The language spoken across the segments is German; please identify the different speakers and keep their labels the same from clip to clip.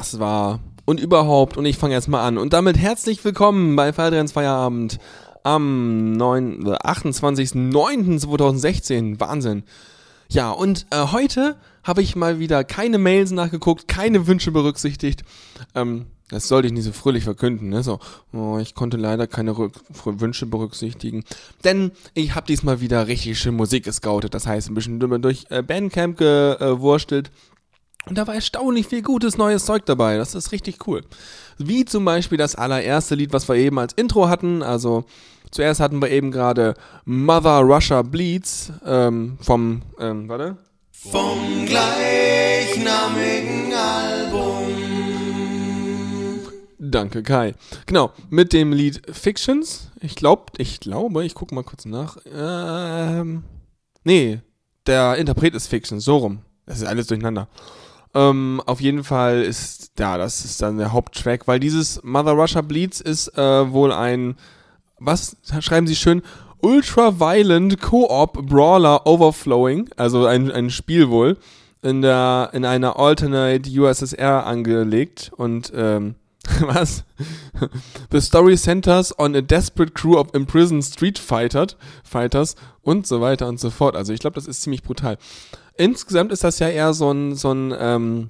Speaker 1: Das war und überhaupt und ich fange erstmal an. Und damit herzlich willkommen bei Feiertrends Feierabend am 9, äh, 28.09.2016. Wahnsinn. Ja, und äh, heute habe ich mal wieder keine Mails nachgeguckt, keine Wünsche berücksichtigt. Ähm, das sollte ich nicht so fröhlich verkünden, ne? So, oh, ich konnte leider keine Rück Wünsche berücksichtigen. Denn ich habe diesmal wieder richtig schön Musik gescoutet. Das heißt, ein bisschen durch äh, Bandcamp gewurstelt. Und da war erstaunlich viel gutes neues Zeug dabei. Das ist richtig cool. Wie zum Beispiel das allererste Lied, was wir eben als Intro hatten. Also zuerst hatten wir eben gerade Mother Russia Bleeds ähm, vom, ähm, warte.
Speaker 2: Vom gleichnamigen Album.
Speaker 1: Danke, Kai. Genau, mit dem Lied Fictions. Ich glaube, ich glaube, ich gucke mal kurz nach. Ähm, nee, der Interpret ist Fiction, so rum. Das ist alles durcheinander. Ähm, auf jeden Fall ist, ja, das ist dann der Haupttrack, weil dieses Mother Russia Bleeds ist äh, wohl ein, was schreiben Sie schön? Ultra-Violent Co-op Brawler Overflowing, also ein, ein Spiel wohl, in der, in einer Alternate USSR angelegt und, ähm, was? The story centers on a desperate crew of imprisoned street fighters, fighters und so weiter und so fort. Also ich glaube, das ist ziemlich brutal insgesamt ist das ja eher so ein, so ein ähm,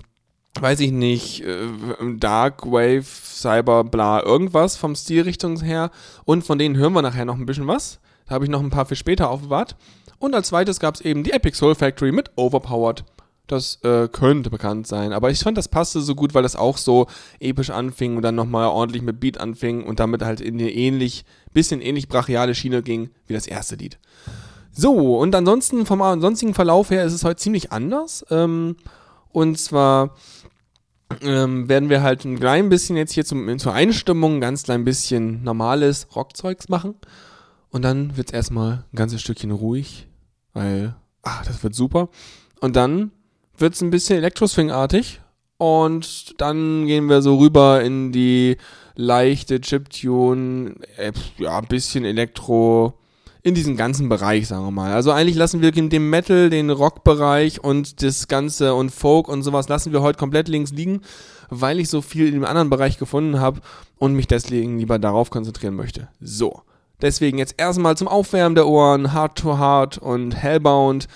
Speaker 1: weiß ich nicht, äh, Dark Wave, Cyber, bla, irgendwas vom Stilrichtung her. Und von denen hören wir nachher noch ein bisschen was. Da habe ich noch ein paar für später aufbewahrt. Und als zweites gab es eben die Epic Soul Factory mit Overpowered. Das äh, könnte bekannt sein. Aber ich fand, das passte so gut, weil das auch so episch anfing und dann nochmal ordentlich mit Beat anfing und damit halt in eine ähnlich, bisschen ähnlich brachiale Schiene ging wie das erste Lied. So, und ansonsten vom sonstigen Verlauf her ist es heute ziemlich anders. Ähm, und zwar ähm, werden wir halt ein klein bisschen jetzt hier zum, zur Einstimmung ein ganz klein bisschen normales Rockzeugs machen. Und dann wird es erstmal ein ganzes Stückchen ruhig, weil, ah, das wird super. Und dann wird es ein bisschen Elektroswing-artig. Und dann gehen wir so rüber in die leichte Chiptune, äh, ja, ein bisschen Elektro, in diesem ganzen Bereich, sagen wir mal. Also eigentlich lassen wir den Metal, den Rock-Bereich und das Ganze und Folk und sowas lassen wir heute komplett links liegen, weil ich so viel in dem anderen Bereich gefunden habe und mich deswegen lieber darauf konzentrieren möchte. So. Deswegen jetzt erstmal zum Aufwärmen der Ohren, Heart to Heart und Hellbound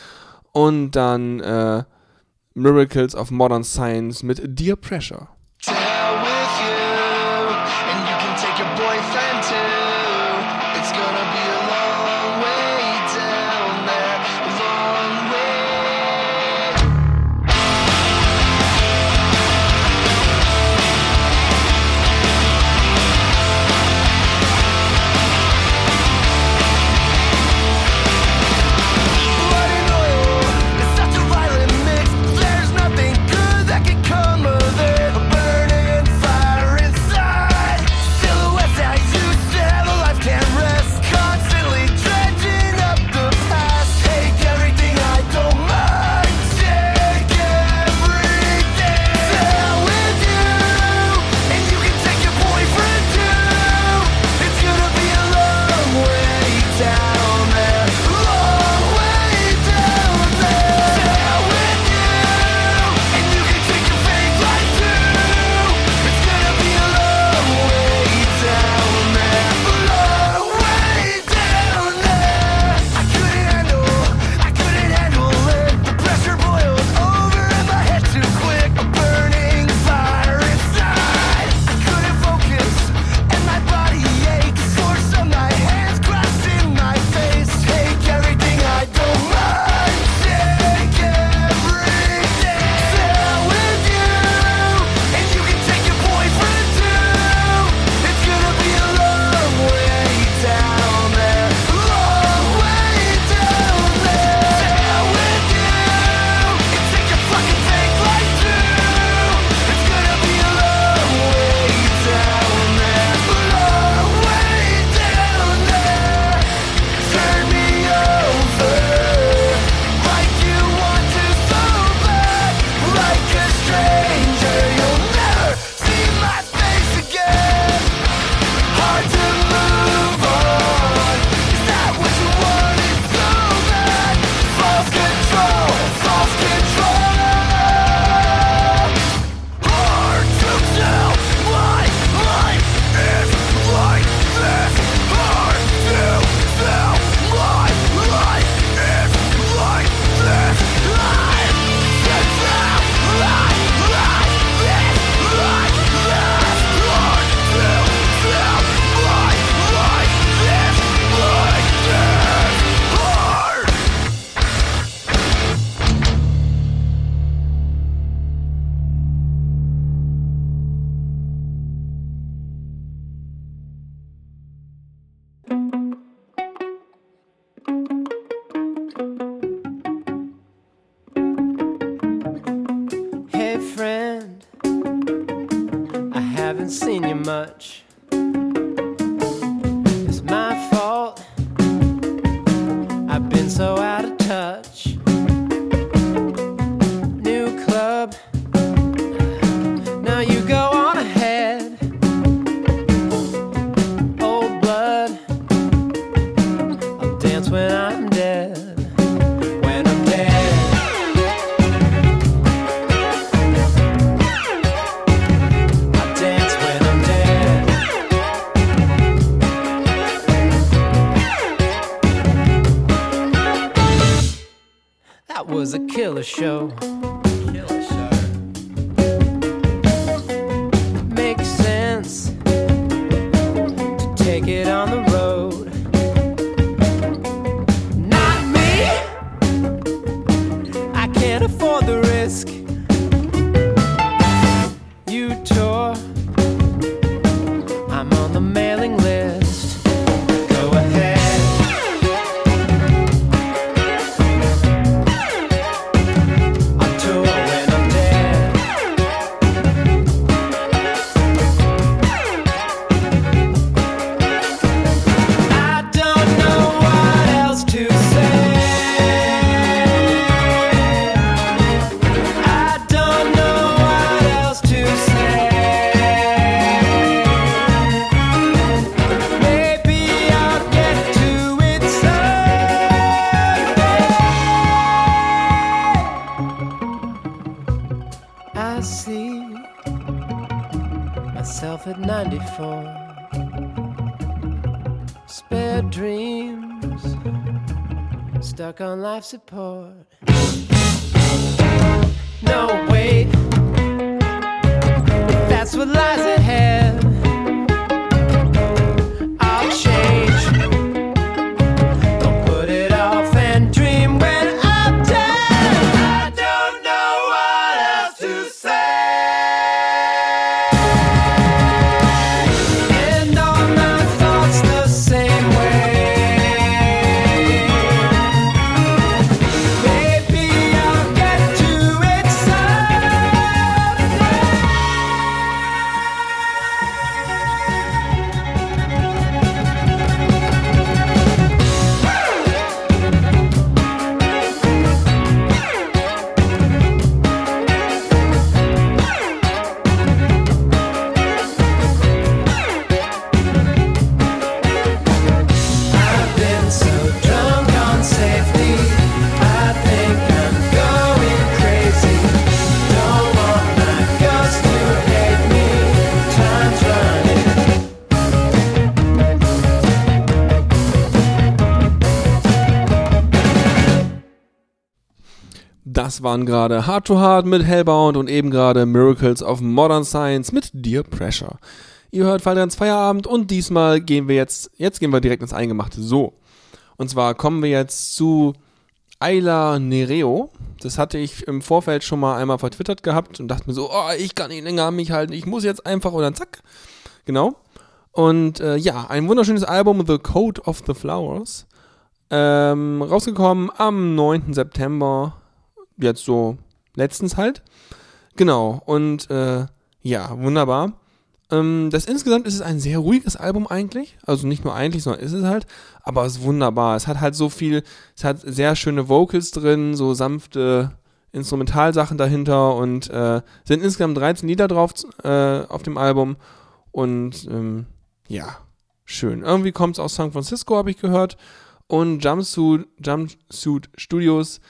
Speaker 1: und dann äh, Miracles of Modern Science mit Dear Pressure.
Speaker 3: Life support. No,
Speaker 1: waren gerade Hard to Hard mit Hellbound und eben gerade Miracles of Modern Science mit Dear Pressure. Ihr hört Fallrans Feierabend und diesmal gehen wir jetzt, jetzt gehen wir direkt ins Eingemachte. So. Und zwar kommen wir jetzt zu Ayla Nereo. Das hatte ich im Vorfeld schon mal einmal vertwittert gehabt und dachte mir so, oh, ich kann nicht länger an mich halten, ich muss jetzt einfach oder zack. Genau. Und äh, ja, ein wunderschönes Album, The Code of the Flowers. Ähm, rausgekommen am 9. September jetzt so letztens halt. Genau, und äh, ja, wunderbar. Ähm, das insgesamt ist es ein sehr ruhiges Album eigentlich. Also nicht nur eigentlich, sondern ist es halt. Aber es ist wunderbar. Es hat halt so viel, es hat sehr schöne Vocals drin, so sanfte Instrumentalsachen dahinter und äh, sind insgesamt 13 Lieder drauf äh, auf dem Album. Und ähm, ja, schön. Irgendwie kommt es aus San Francisco, habe ich gehört. Und Jumpsuit, Jumpsuit Studios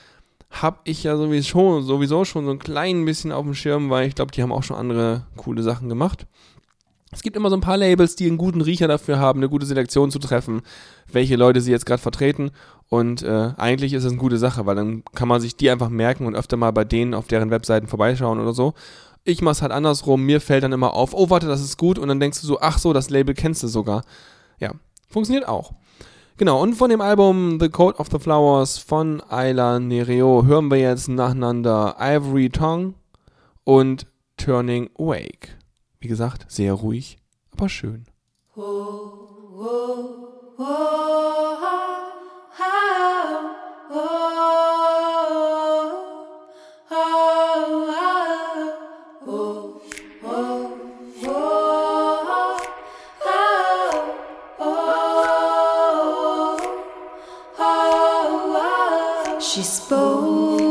Speaker 1: habe ich ja sowieso, sowieso schon so ein klein bisschen auf dem Schirm, weil ich glaube, die haben auch schon andere coole Sachen gemacht. Es gibt immer so ein paar Labels, die einen guten Riecher dafür haben, eine gute Selektion zu treffen, welche Leute sie jetzt gerade vertreten. Und äh, eigentlich ist es eine gute Sache, weil dann kann man sich die einfach merken und öfter mal bei denen auf deren Webseiten vorbeischauen oder so. Ich mach's halt andersrum, mir fällt dann immer auf, oh warte, das ist gut und dann denkst du so, ach so, das Label kennst du sogar. Ja, funktioniert auch. Genau, und von dem Album The Code of the Flowers von Ayla Nereo hören wir jetzt nacheinander Ivory Tongue und Turning Awake. Wie gesagt, sehr ruhig, aber schön.
Speaker 4: Oh she spoke.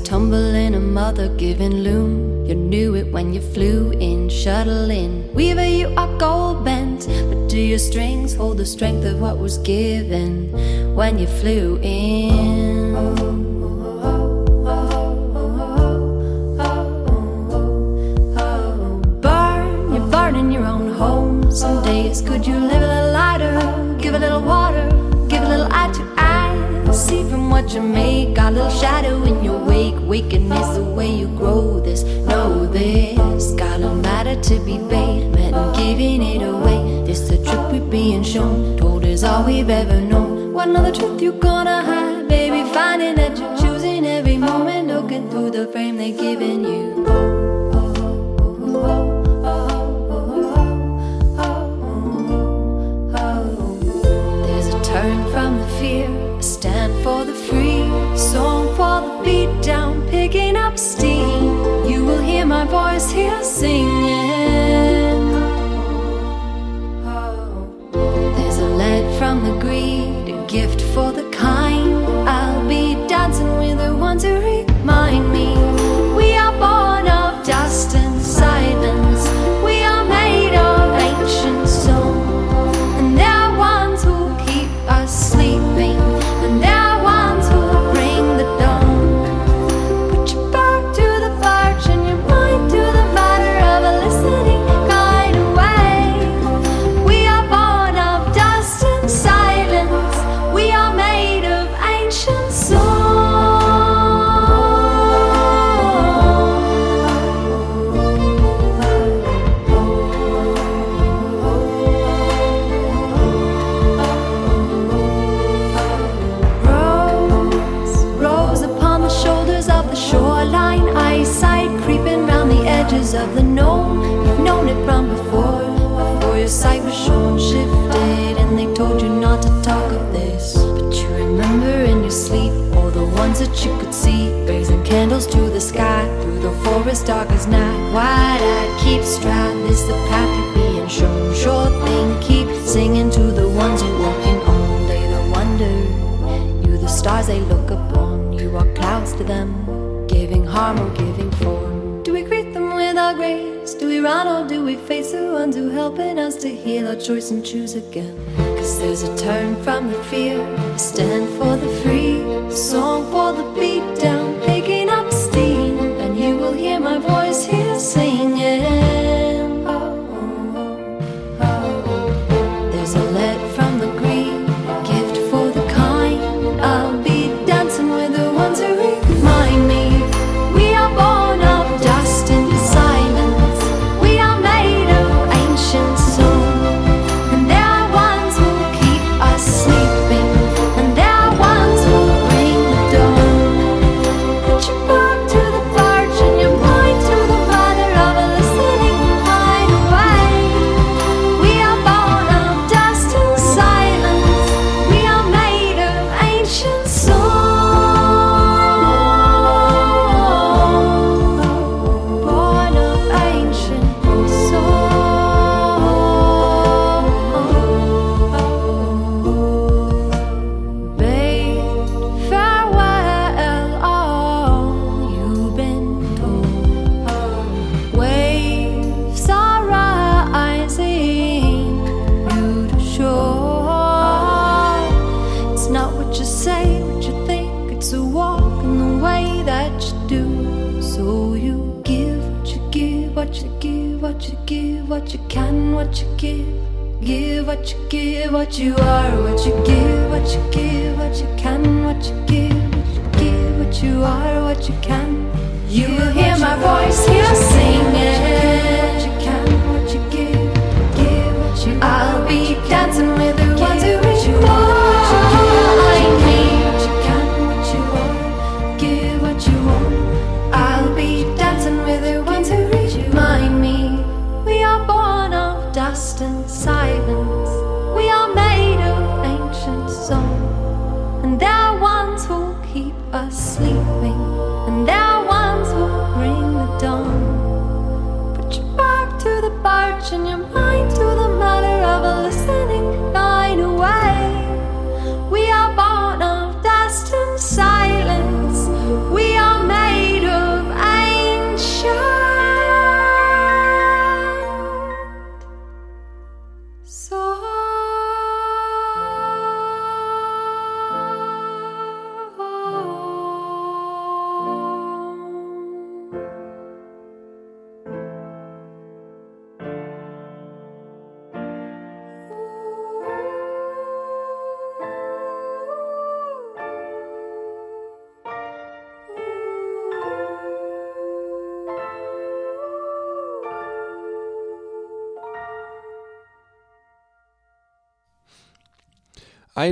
Speaker 4: tumbling, a mother giving loom. You knew it when you flew in, shuttling. Weaver, you are gold bent, but do your strings hold the strength of what was given when you flew in?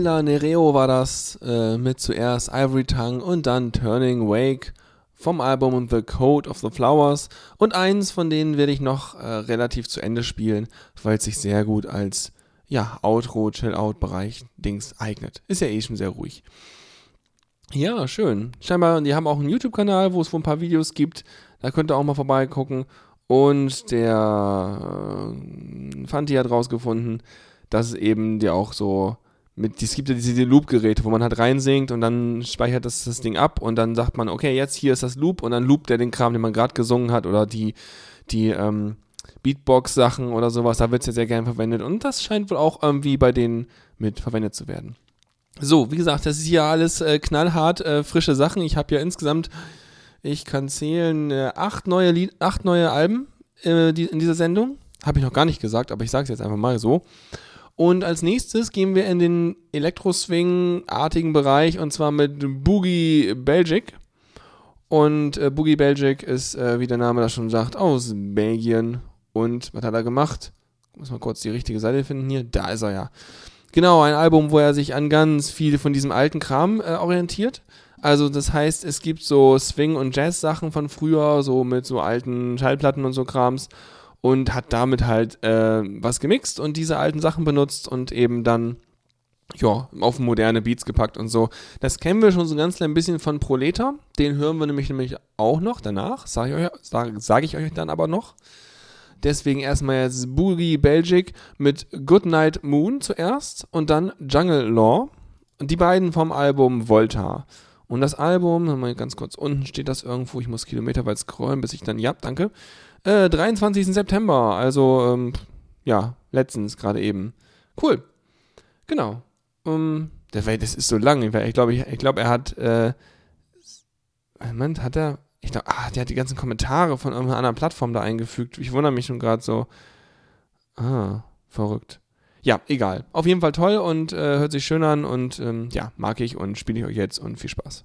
Speaker 1: Ayla Nereo war das äh, mit zuerst Ivory Tongue und dann Turning Wake vom Album The Code of the Flowers. Und eins von denen werde ich noch äh, relativ zu Ende spielen, weil es sich sehr gut als ja, Outro, Chill-Out-Bereich Dings eignet. Ist ja eh schon sehr ruhig. Ja, schön. Scheinbar, die haben auch einen YouTube-Kanal, wo es wohl ein paar Videos gibt. Da könnt ihr auch mal vorbeigucken. Und der äh, Fanti hat rausgefunden, dass es eben die auch so mit, es gibt ja diese Loop-Geräte, wo man halt reinsingt und dann speichert das das Ding ab und dann sagt man, okay, jetzt hier ist das Loop und dann loopt der den Kram, den man gerade gesungen hat oder die, die ähm, Beatbox-Sachen oder sowas, da wird es ja sehr gern verwendet und das scheint wohl auch irgendwie bei denen mit verwendet zu werden. So, wie gesagt, das ist hier alles äh, knallhart äh, frische Sachen. Ich habe ja insgesamt, ich kann zählen, äh, acht, neue Lied acht neue Alben äh, die, in dieser Sendung. Habe ich noch gar nicht gesagt, aber ich sage es jetzt einfach mal so. Und als nächstes gehen wir in den Elektro-Swing-artigen Bereich und zwar mit Boogie Belgic. Und äh, Boogie Belgic ist, äh, wie der Name das schon sagt, aus Belgien. Und was hat er gemacht? Muss mal kurz die richtige Seite finden hier. Da ist er ja. Genau, ein Album, wo er sich an ganz viel von diesem alten Kram äh, orientiert. Also das heißt, es gibt so Swing- und Jazz-Sachen von früher, so mit so alten Schallplatten und so Krams und hat damit halt äh, was gemixt und diese alten Sachen benutzt und eben dann ja, auf moderne Beats gepackt und so. Das kennen wir schon so ein ganz klein bisschen von Proleta. Den hören wir nämlich, nämlich auch noch danach. Sage ich, euch, sag, sag ich euch dann aber noch. Deswegen erstmal jetzt Boogie Belgic mit Goodnight Moon zuerst und dann Jungle Law. Die beiden vom Album Volta. Und das Album, mal ganz kurz unten steht das irgendwo, ich muss kilometerweit scrollen, bis ich dann, ja, danke. Äh, 23. September, also, ähm, ja, letztens gerade eben. Cool. Genau. Um, der, das ist so lang. Ich glaube, ich, ich glaube, er hat, äh, Moment, hat er, ich glaube, ah, der hat die ganzen Kommentare von irgendeiner anderen Plattform da eingefügt. Ich wundere mich schon gerade so. Ah, verrückt. Ja, egal. Auf jeden Fall toll und äh, hört sich schön an und ähm, ja, mag ich und spiele ich euch jetzt und viel Spaß.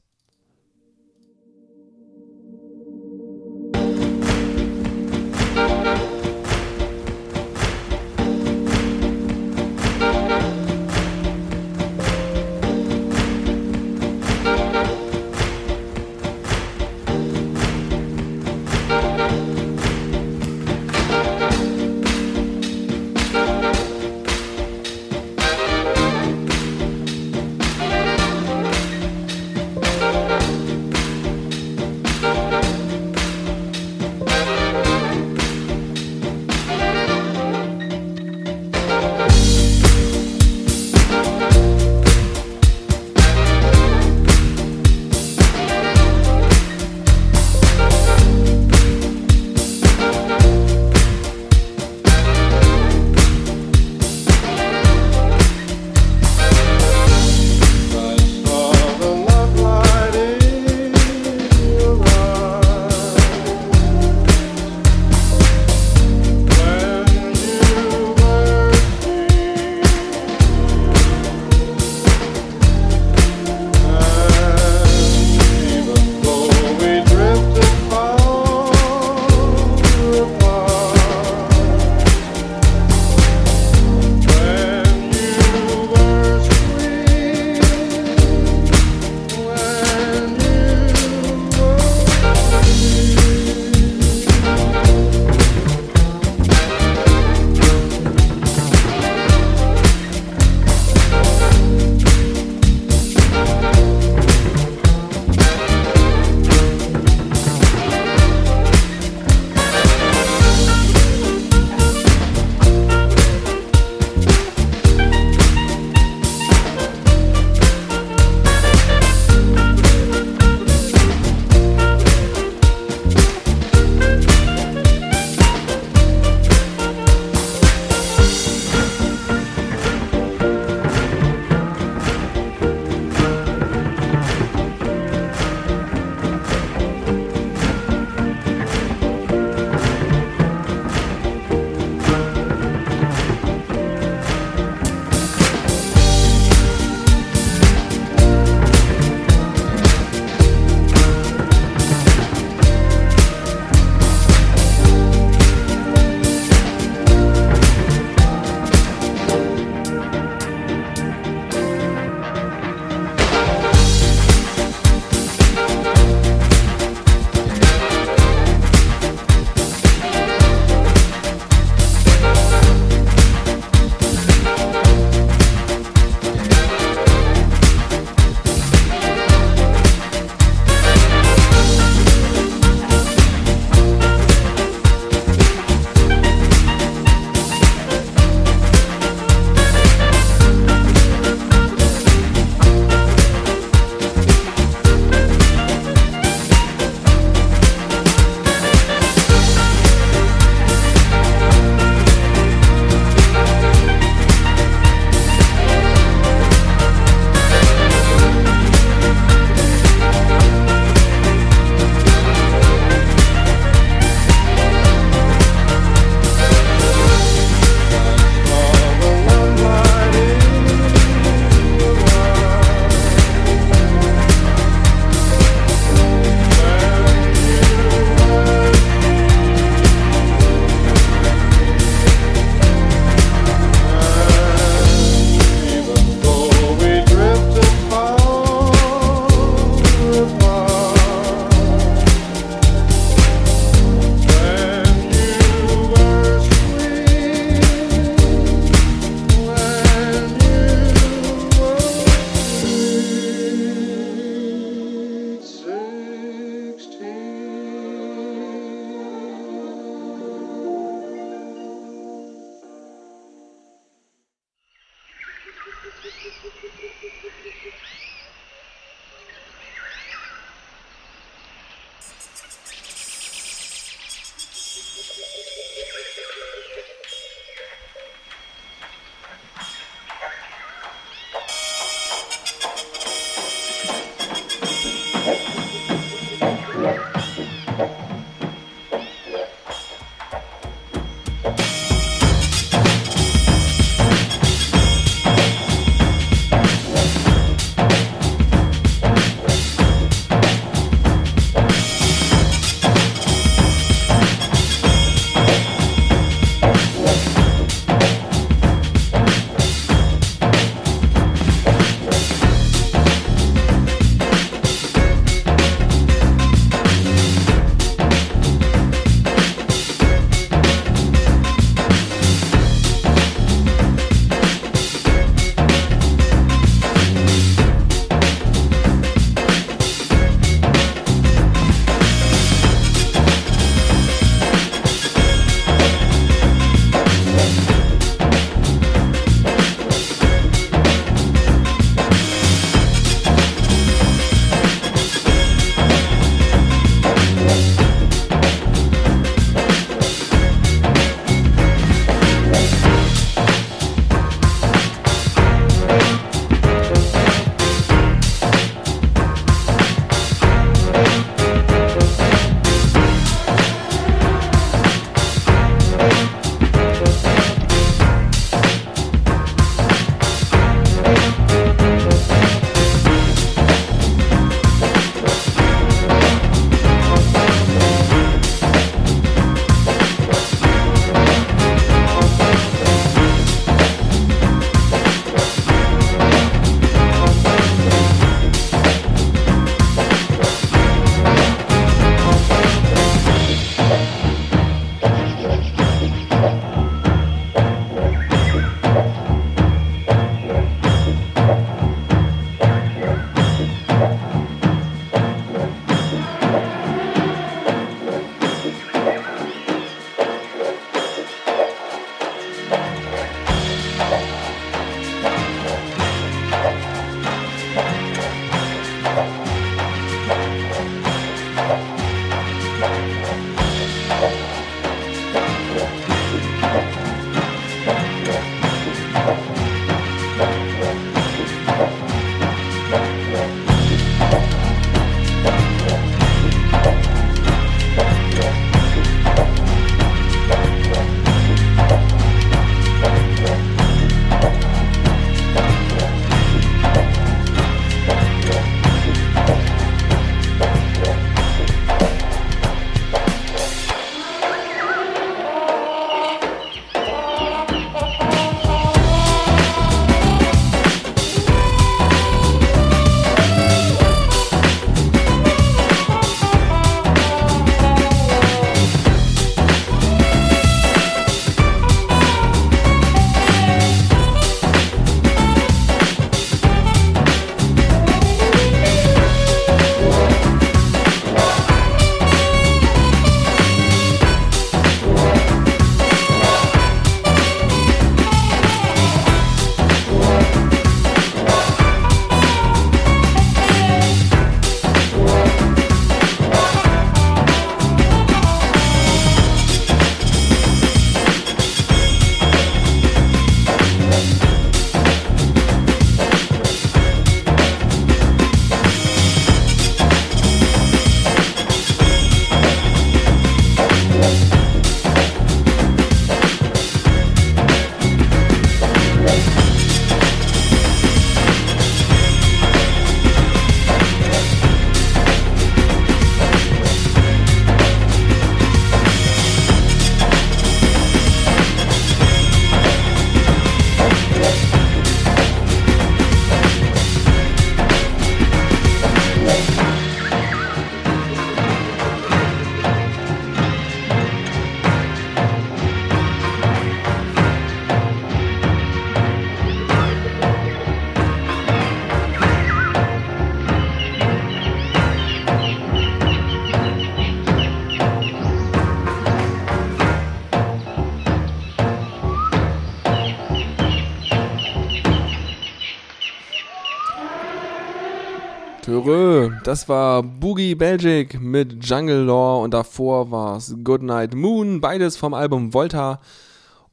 Speaker 1: Törö, das war Boogie Belgic mit Jungle Law und davor war es Goodnight Moon, beides vom Album Volta.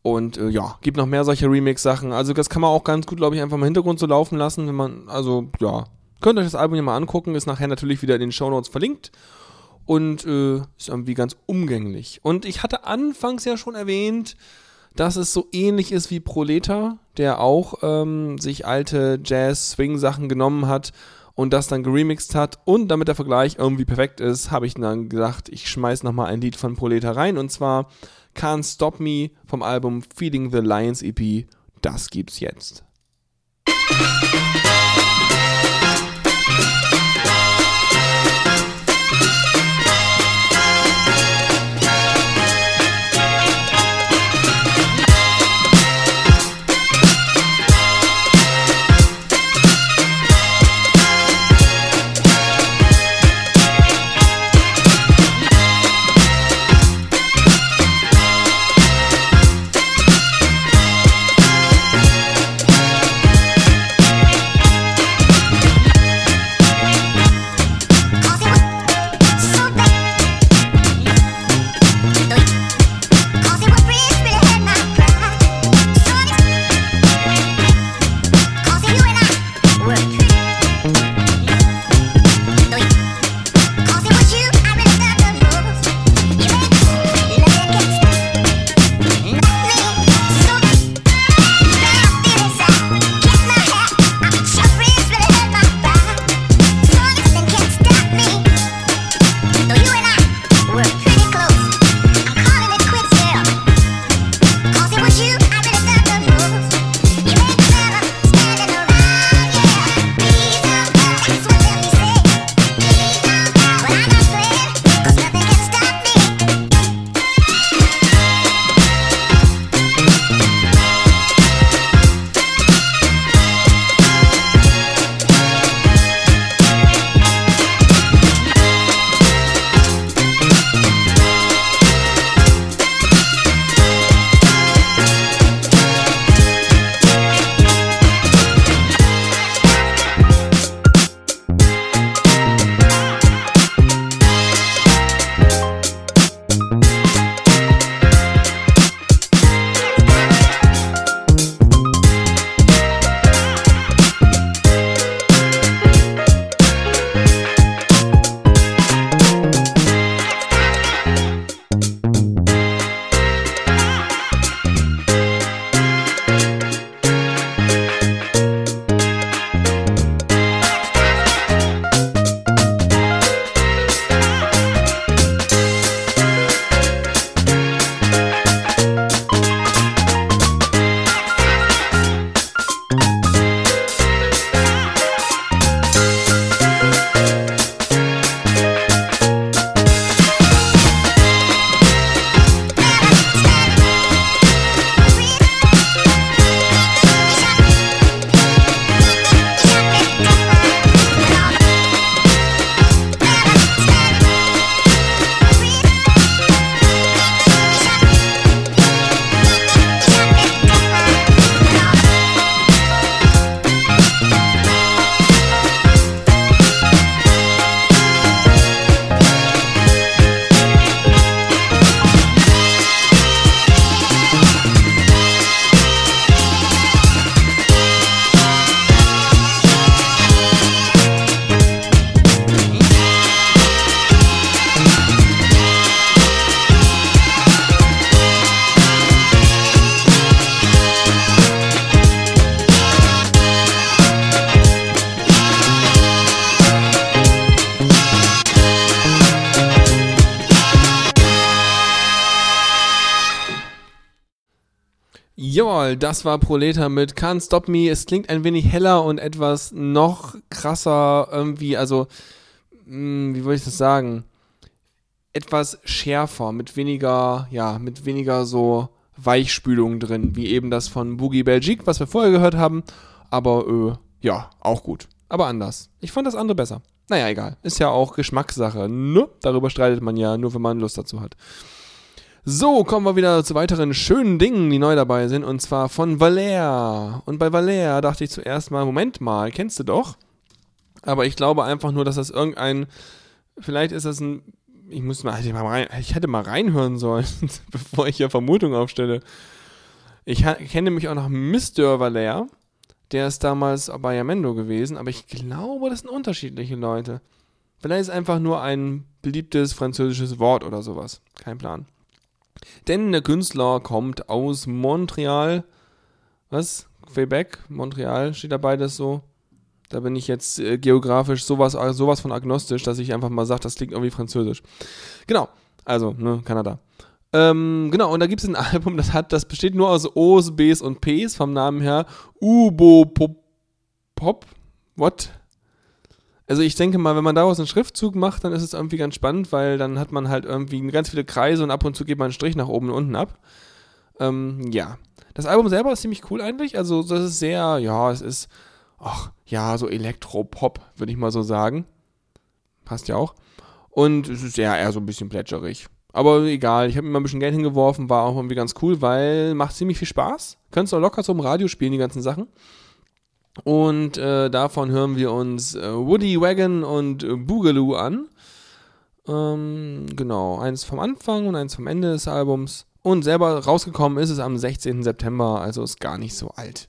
Speaker 1: Und äh, ja, gibt noch mehr solche Remix-Sachen. Also das kann man auch ganz gut, glaube ich, einfach im Hintergrund so laufen lassen, wenn man, also ja, könnt euch das Album ja mal angucken, ist nachher natürlich wieder in den Shownotes verlinkt und äh, ist irgendwie ganz umgänglich. Und ich hatte anfangs ja schon erwähnt, dass es so ähnlich ist wie Proleta, der auch ähm, sich alte Jazz-Swing-Sachen genommen hat und das dann geremixed hat. Und damit der Vergleich irgendwie perfekt ist, habe ich dann gesagt, ich schmeiß nochmal ein Lied von Proleta rein und zwar Can't Stop Me vom Album Feeding the Lions EP. Das gibt's jetzt. Das war Proleta mit Can't Stop Me. Es klingt ein wenig heller und etwas noch krasser irgendwie, also, mh, wie würde ich das sagen? Etwas schärfer, mit weniger, ja, mit weniger so Weichspülung drin, wie eben das von Boogie Belgique, was wir vorher gehört haben. Aber, äh, ja, auch gut. Aber anders. Ich fand das andere besser. Naja, egal. Ist ja auch Geschmackssache. Ne? Darüber streitet man ja nur, wenn man Lust dazu hat. So, kommen wir wieder zu weiteren schönen Dingen, die neu dabei sind, und zwar von Valère. Und bei Valère dachte ich zuerst mal, Moment mal, kennst du doch? Aber ich glaube einfach nur, dass das irgendein, vielleicht ist das ein, ich muss mal, hätte mal rein, ich hätte mal reinhören sollen, bevor ich hier Vermutungen aufstelle. Ich kenne nämlich auch noch Mr. Valère, der ist damals bei Yamendo gewesen, aber ich glaube, das sind unterschiedliche Leute. Vielleicht ist einfach nur ein beliebtes französisches Wort oder sowas. Kein Plan. Denn der Künstler kommt aus Montreal. Was? Quebec? Montreal? Steht da beides so? Da bin ich jetzt äh, geografisch sowas, äh, sowas von agnostisch, dass ich einfach mal sage, das klingt irgendwie französisch. Genau. Also, ne, Kanada. Ähm, genau, und da gibt es ein Album, das hat, das besteht nur aus O's, B's und P's vom Namen her. Ubo Pop. Pop? What? Also ich denke mal, wenn man daraus einen Schriftzug macht, dann ist es irgendwie ganz spannend, weil dann hat man halt irgendwie ganz viele Kreise und ab und zu geht man einen Strich nach oben und unten ab. Ähm, ja. Das Album selber ist ziemlich cool eigentlich. Also das ist sehr, ja, es ist, ach, ja, so Elektropop, würde ich mal so sagen. Passt ja auch. Und es ist ja eher so ein bisschen plätscherig. Aber egal, ich habe mir mal ein bisschen Geld hingeworfen, war auch irgendwie ganz cool, weil macht ziemlich viel Spaß. Könntest du auch locker so im Radio spielen, die ganzen Sachen. Und äh, davon hören wir uns äh, Woody Wagon und äh, Boogaloo an. Ähm, genau, eins vom Anfang und eins vom Ende des Albums. Und selber rausgekommen ist es am 16. September, also ist gar nicht so alt.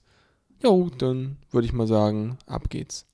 Speaker 1: Jo, dann würde ich mal sagen, ab geht's.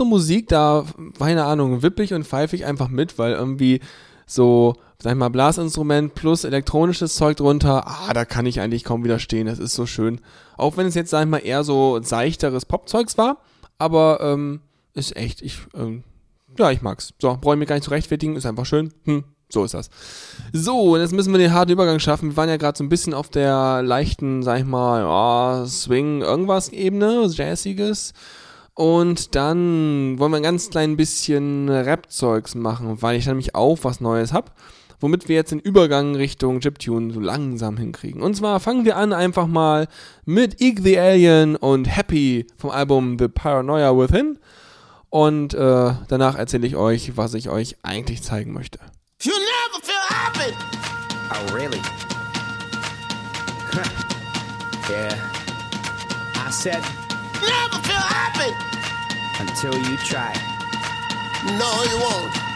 Speaker 5: So
Speaker 1: Musik, da, keine Ahnung, wipp ich und pfeife ich einfach mit, weil irgendwie so, sag ich mal, Blasinstrument plus elektronisches Zeug drunter, ah, da kann ich eigentlich kaum widerstehen, das ist so schön. Auch wenn es jetzt, sag ich mal, eher so seichteres Popzeugs war, aber ähm, ist echt, ich, ähm, ja, ich mag's. So, brauche ich mir gar nicht zu rechtfertigen, ist einfach schön. Hm, so ist das. So, und jetzt müssen wir den harten Übergang schaffen. Wir waren ja gerade so ein bisschen auf der leichten, sag ich mal, ja, Swing, irgendwas Ebene, Jazziges. Und dann wollen wir ein ganz klein bisschen Rap-Zeugs machen, weil ich nämlich auch was Neues hab, womit wir jetzt den Übergang Richtung Chiptune so langsam hinkriegen. Und zwar fangen wir an einfach mal mit Ig the Alien und Happy vom Album The Paranoia Within. Und äh, danach erzähle ich euch, was ich euch eigentlich zeigen möchte.
Speaker 5: You never feel happy.
Speaker 6: Oh, really? yeah. I said,
Speaker 5: Never feel happy.
Speaker 6: until you try.
Speaker 5: No, you won't.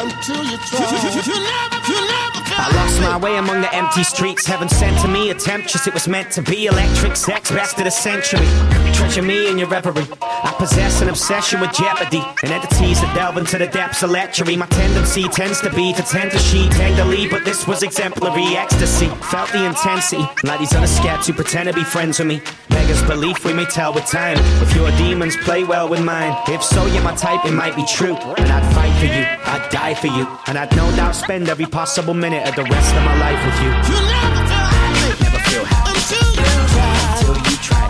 Speaker 5: Until you try. You, never, you never
Speaker 6: I lost my way among the empty streets. Heaven sent to me a temptress, it was meant to be. Electric sex, best of the century. Treasure me in your reverie. I possess an obsession with jeopardy. And entities that delve into the depths of lechery. My tendency tends to be to tend to she tenderly, but this was exemplary ecstasy. Felt the intensity, like these other scats who pretend to be friends with me. Beggars belief we may tell with time. If your demons play well with mine. If so, you're my type, it might be true. And I'd fight for you, I'd die for you. And I'd no doubt spend every possible minute of the rest of my life with you.
Speaker 5: You never feel happy.
Speaker 6: Never feel happy
Speaker 5: Until you try.
Speaker 6: till you try.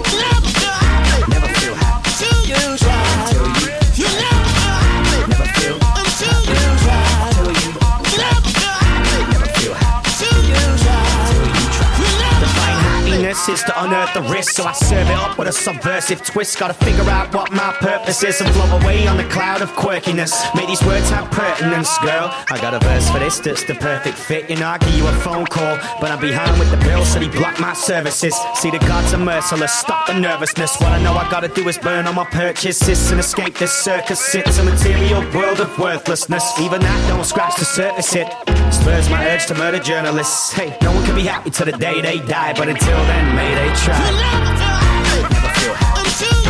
Speaker 6: Is to unearth the risk, so I serve it up with a subversive twist. Gotta figure out what my purpose is and float away on the cloud of quirkiness. May these words have pertinence, girl. I got a verse for this that's the perfect fit. You know, I give you a phone call, but I'm behind with the bill, so they block my services. See, the gods are merciless, stop the nervousness. What I know I gotta do is burn all my purchases and escape this circus. It's a material world of worthlessness. Even that don't scratch the surface, it spurs my urge to murder journalists. Hey, no one can be happy till the day they die, but until then, may they try.
Speaker 5: You never feel happy.
Speaker 6: Never feel happy
Speaker 5: Until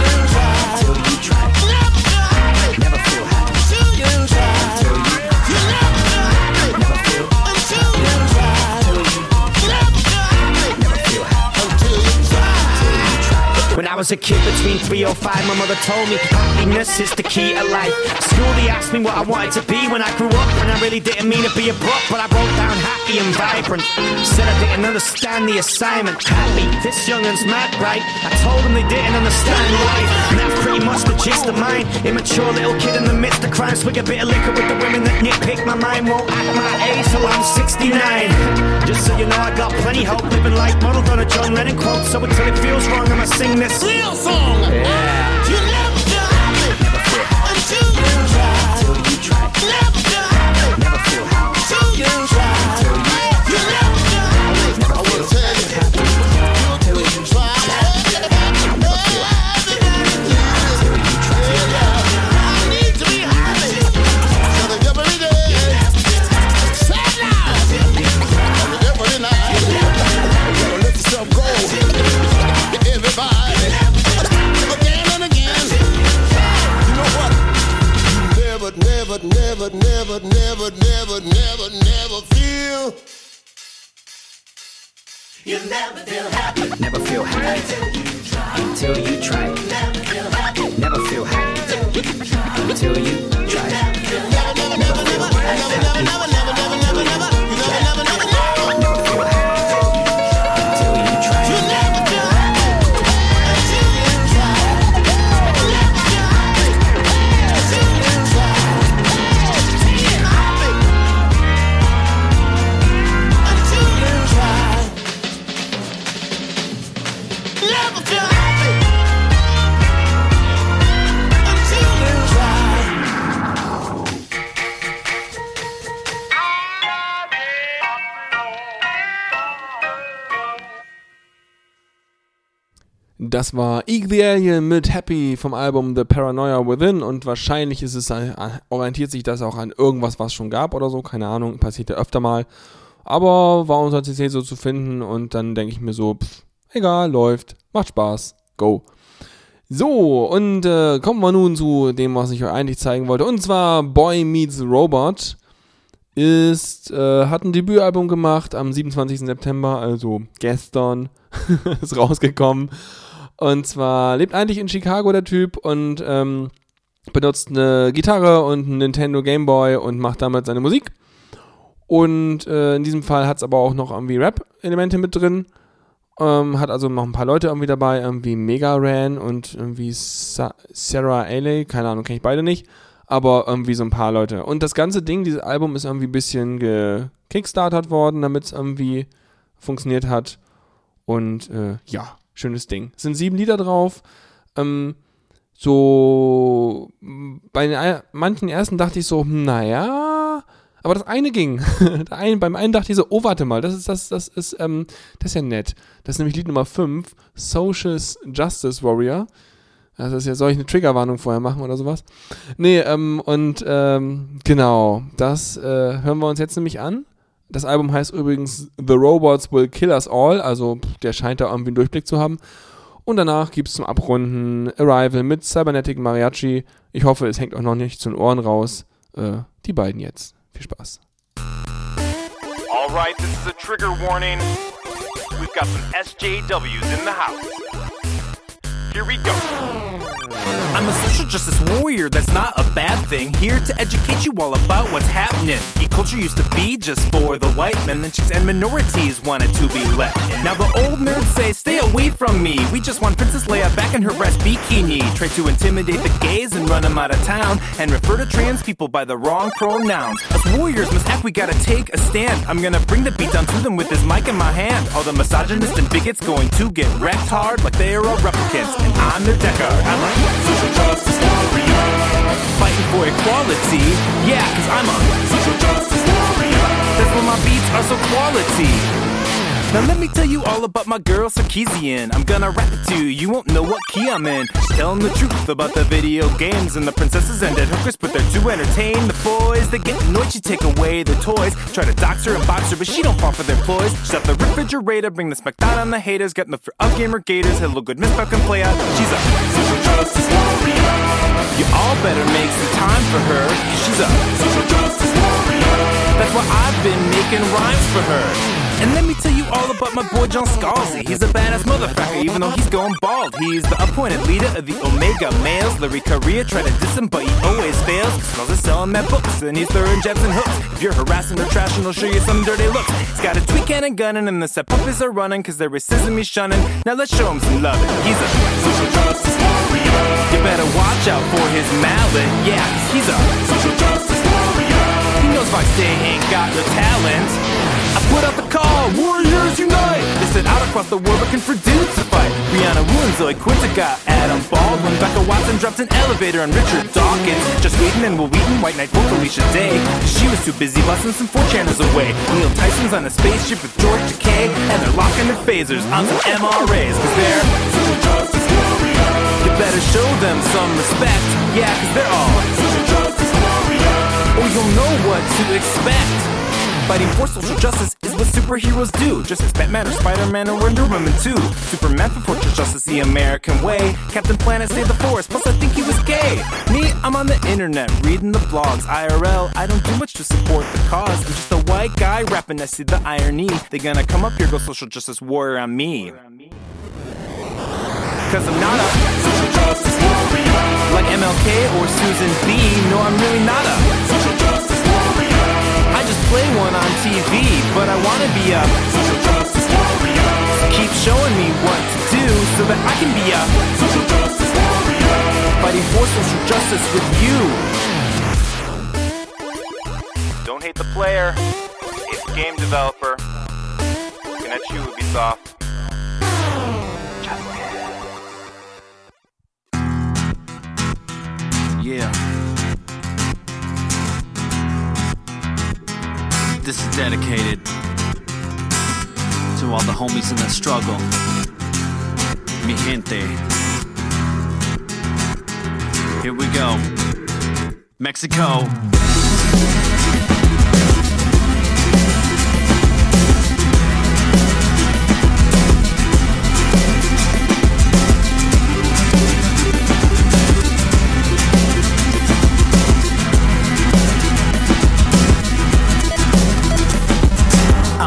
Speaker 6: was a kid between three or five, my mother told me happiness is the key to life. School, they asked me what I wanted to be when I grew up, and I really didn't mean to be a book, but I wrote down happy and vibrant. Said I didn't understand the assignment. Happy, this youngun's mad, right? I told them they didn't understand life, and that's pretty much the gist of mine. Immature little kid in the midst of crime, swig a bit of liquor with the women that nitpick my mind. Won't act my age till I'm 69. Just so you know, I got plenty hope, living like modeled on a John Lennon quote. So until it feels wrong, I'ma sing this.
Speaker 5: Song.
Speaker 6: Yeah.
Speaker 5: Never,
Speaker 6: never,
Speaker 5: never,
Speaker 6: never,
Speaker 5: never,
Speaker 6: never,
Speaker 5: never feel. You never feel happy
Speaker 6: Never feel happy until you try. Never feel happy Never feel happy. Until you try it.
Speaker 5: Until
Speaker 1: Das war Eek the Alien mit Happy vom Album The Paranoia Within und wahrscheinlich ist es, äh, orientiert sich das auch an irgendwas, was schon gab oder so, keine Ahnung, passiert ja öfter mal. Aber war unter CC so zu finden und dann denke ich mir so, pff, egal, läuft, macht Spaß, go. So, und äh, kommen wir nun zu dem, was ich euch eigentlich zeigen wollte. Und zwar Boy Meets Robot ist, äh, hat ein Debütalbum gemacht am 27. September, also gestern ist rausgekommen. Und zwar lebt eigentlich in Chicago der Typ und ähm, benutzt eine Gitarre und einen Nintendo Game Boy und macht damit seine Musik. Und äh, in diesem Fall hat es aber auch noch irgendwie Rap-Elemente mit drin. Ähm, hat also noch ein paar Leute irgendwie dabei, irgendwie Mega Ran und irgendwie Sa Sarah Ailey, keine Ahnung, kenne ich beide nicht, aber irgendwie so ein paar Leute. Und das ganze Ding, dieses Album ist irgendwie ein bisschen gekickstartert worden, damit es irgendwie funktioniert hat. Und äh, ja, schönes Ding. Es sind sieben Lieder drauf. Ähm, so bei den, ein- manchen ersten dachte ich so, hm, naja, aber das eine ging. Eine, beim einen dachte ich so, oh, warte mal, das ist, das, das ist, ähm, das ist ja nett. Das ist nämlich Lied Nummer 5, Social Justice Warrior. Also ist ja, soll ich eine Triggerwarnung vorher machen oder sowas? Nee, ähm, und ähm, genau, das äh, hören wir uns jetzt nämlich an. Das Album heißt übrigens The Robots Will Kill Us All, also der scheint da irgendwie einen Durchblick zu haben. Und danach gibt es zum Abrunden Arrival mit Cybernetic Mariachi. Ich hoffe, es hängt auch noch nicht zu den Ohren raus. Äh, die beiden jetzt. Viel Spaß.
Speaker 7: All right, this is a trigger warning. We've got some SJWs in the house. Here we go.
Speaker 8: I'm a social justice warrior, that's not a bad thing. Here to educate you all about what's happening. Geek culture used to be just for the white men, then chicks and minorities wanted to be left. Now the old nerds say, stay away from me. We just want Princess Leia back in her breast bikini. Try to intimidate the gays and run them out of town, and refer to trans people by the wrong pronouns. As warriors must act, we gotta take a stand. I'm gonna bring the beat down to them with this mic in my hand. All the misogynists and bigots going to get wrecked hard like they are all replicants, I'm the Decker. I'm a social justice warrior. Fighting for equality, yeah, cause I'm a social justice warrior. That's why my beats are so quality. Now let me tell you all about my girl Sarkeesian. I'm gonna rap it to you, you won't know what key I'm in. Just tell 'em the truth about the video games and the princesses and dead hookers, but they're too entertain the boys. They get annoyed, she take away their toys. Try to dox her and box her, but she don't fall for their ploys. Shut the refrigerator, bring the smack down on the haters. Got enough for up gamer gators. Hello, good Miss Buck play out. She's a social justice warrior. You all better make some time for her. She's a social justice warrior. That's why I've been making rhymes for her. And let me tell you all about my boy John Scalzi. He's a badass motherfucker, even though he's going bald. He's the appointed leader of the Omega males. Larry Correa tried to diss him, but he always fails. Is selling mad books, and he's throwing jabs and hooks. If you're harassing or trashing, he'll show you some dirty looks. He's got a tweak and a gunning, and the set puppies are running, cause they're racism he's shunning. Now let's show him some love. He's a social justice warrior. You better watch out for his mallet, yeah, he's a social justice warrior. He knows Fox Day ain't got no talent. Put out the call, Warriors Unite! They set out across the world looking for dudes to fight. Brianna Wu and Zoe Quinta got Adam Baldwin. Becca Watson dropped an elevator on Richard Dawkins. Just waiting and Will Wheaton, White Knight for Felicia Day. She was too busy busting some four channels away. Neil Tyson's on a spaceship with George Takei. And they're locking their phasers on some MRAs. Cause they're social justice warriors. You better show them some respect. Yeah, cause they're all social justice warriors. Or oh, you'll know what to expect. Fighting for social justice is what superheroes do. Just as Batman or Spider-Man or Wonder Woman too. Superman for fortress justice the American way. Captain Planet saved the forest, plus I think he was gay. Me, I'm on the internet reading the blogs. IRL, I don't do much to support the cause. I'm just a white guy rapping, I see the irony. They gonna come up here, go social justice warrior on me. Cause I'm not a social justice warrior. Like MLK or Susan B. No, I'm really not a social justice play one on TV, but I wanna be a social justice warrior. Keep showing me what to do so that I can be a social justice warrior. Fighting for social justice with you.
Speaker 7: Don't hate the player. It's the game developer. Looking at you, Ubisoft.
Speaker 9: Yeah. This is dedicated to all the homies in the struggle. Mi gente. Here we go. Mexico.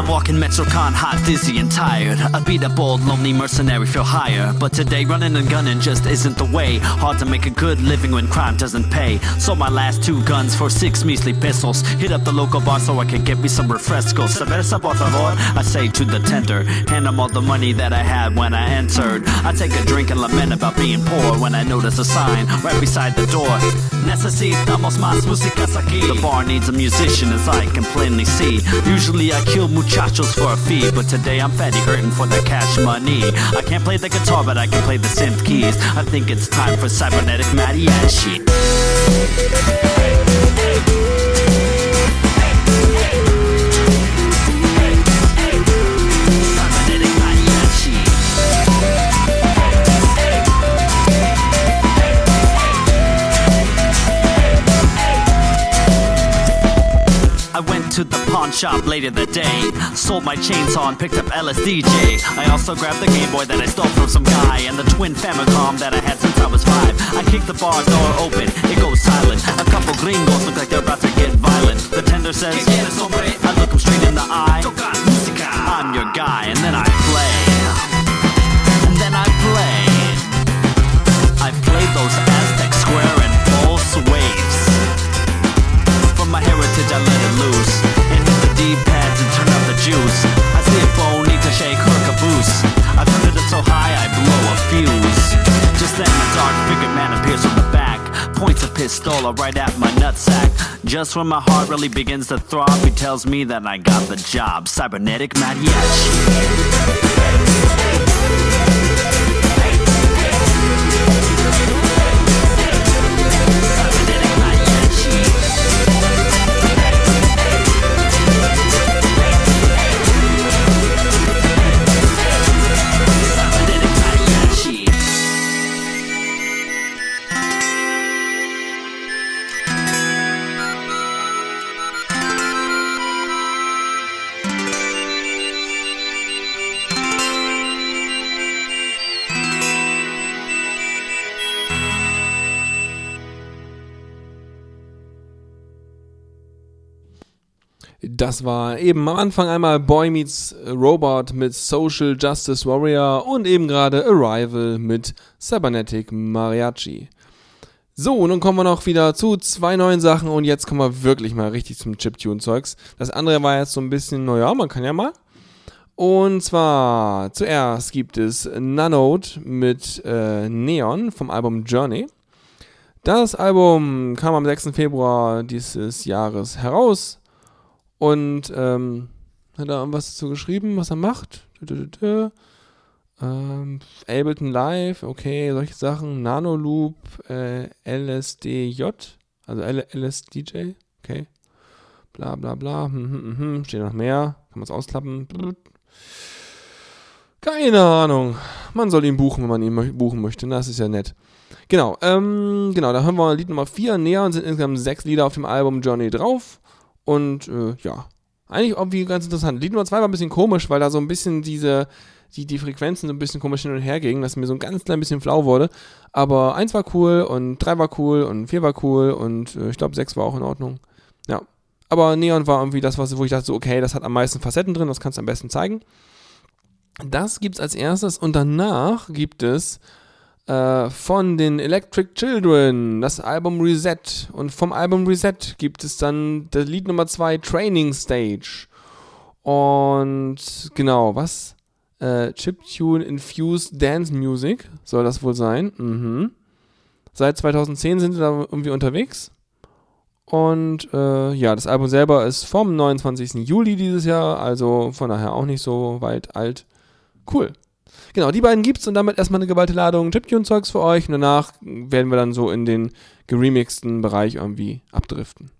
Speaker 9: Walking MetroCon hot, dizzy, and tired. I beat a bold, lonely mercenary, feel higher. But today, running and gunning just isn't the way. Hard to make a good living when crime doesn't pay. Sold my last two guns for six measly pesos. Hit up the local bar so I can get me some refrescos. Cerveza, por favor, I say to the tender. Hand him all the money that I had when I entered. I take a drink and lament about being poor when I notice a sign right beside the door. Necesitamos más músicas aquí. The bar needs a musician, as I can plainly see. Usually I kill muchachos for a fee, but today I'm fatty hurting for the cash money. I can't play the guitar, but I can play the synth keys. I think it's time for cybernetic mariachi. Pawn shop later that day. Sold my chainsaw and picked up LSDJ. I also grabbed the Game Boy that I stole from some guy and the twin Famicom that I had since I was five. I kicked the bar door open, it goes silent. A couple gringos look like they're about to get violent. The tender says, I look him straight in the eye. I'm your guy, and then I play. And then I play. I played those Aztec square and false waves. From my heritage, I let it loose. I see a phone, need to shake her caboose. I turn it up so high, I blow a fuse. Just then, a dark figure man appears from the back. Points a pistol right at my nutsack. Just when my heart really begins to throb, he tells me that I got the job. Cybernetic mariachi.
Speaker 1: Das war eben am Anfang einmal Boy Meets Robot mit Social Justice Warrior und eben gerade Arrival mit Cybernetic Mariachi. So, nun kommen wir noch wieder zu zwei neuen Sachen und jetzt kommen wir wirklich mal richtig zum Chiptune-Zeugs. Das andere war jetzt so ein bisschen, naja, man kann ja mal. Und zwar zuerst gibt es Nanode mit äh, Neon vom Album Journey. Das Album kam am 6. Februar dieses Jahres heraus und ähm, hat er irgendwas dazu geschrieben, was er macht. Ähm, Ableton Live, okay, solche Sachen. Nanoloop, äh, LSDJ, also L LSDJ, okay. Bla bla bla, hm, hm, hm, hm. steht noch mehr. Kann man es ausklappen. Keine Ahnung. Man soll ihn buchen, wenn man ihn buchen möchte. Das ist ja nett. Genau, ähm, genau, da hören wir Lied Nummer 4 näher und sind insgesamt sechs Lieder auf dem Album Journey drauf. Und äh, ja, eigentlich irgendwie ganz interessant. Lied Nummer 2 war ein bisschen komisch, weil da so ein bisschen diese, die, die Frequenzen so ein bisschen komisch hin und her gingen, dass mir so ein ganz klein bisschen flau wurde. Aber 1 war cool und 3 war cool und 4 war cool und äh, ich glaube 6 war auch in Ordnung. Ja. Aber Neon war irgendwie das, was, wo ich dachte, so, okay, das hat am meisten Facetten drin, das kannst du am besten zeigen. Das gibt's als erstes und danach gibt es äh, von den Electric Children, das Album Reset. Und vom Album Reset gibt es dann das Lied Nummer 2, Training Stage. Und genau, was? Äh, Chiptune Infused Dance Music soll das wohl sein. Mhm. Seit 2010 sind sie da irgendwie unterwegs. Und äh, ja, das Album selber ist vom 29. Juli dieses Jahr, also von daher auch nicht so weit alt. Cool. Genau, die beiden gibt's und damit erstmal eine geballte Ladung Chiptune-Zeugs für euch. Und danach werden wir dann so in den geremixten Bereich irgendwie abdriften.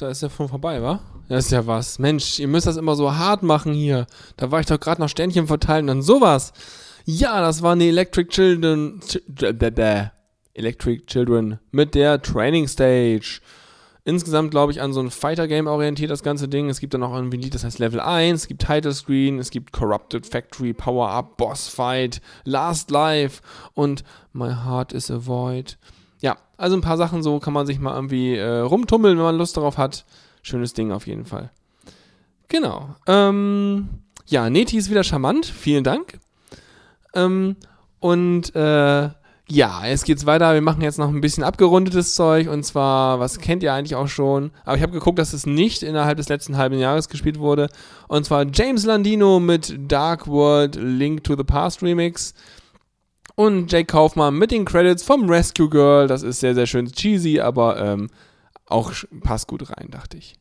Speaker 1: Da ist ja von vorbei, wa? Das ist ja was. Mensch, ihr müsst das immer so hart machen hier. Da war ich doch gerade noch Sternchen verteilen und dann sowas. Ja, das waren die Electric Children. Electric Children mit der Training Stage. Insgesamt, glaube ich, an so ein Fighter-Game orientiert das ganze Ding. Es gibt dann auch irgendwie ein Lied, das heißt Level 1, es gibt Title Screen, es gibt Corrupted Factory, Power Up, Boss Fight, Last Life und My Heart is a Void. Also ein paar Sachen so kann man sich mal irgendwie äh, rumtummeln, wenn man Lust darauf hat. Schönes Ding auf jeden Fall. Genau. Ähm, ja, Neti ist wieder charmant. Vielen Dank. Ähm, und äh, ja, jetzt geht's weiter. Wir machen jetzt noch ein bisschen abgerundetes Zeug. Und zwar, was kennt ihr eigentlich auch schon? Aber ich habe geguckt, dass es nicht innerhalb des letzten halben Jahres gespielt wurde. Und zwar James Landino mit Dark World Link to the Past Remix. Und Jake Kaufmann mit den Credits vom Rescue Girl. Das ist sehr, sehr schön cheesy, aber ähm, auch passt gut rein, dachte ich.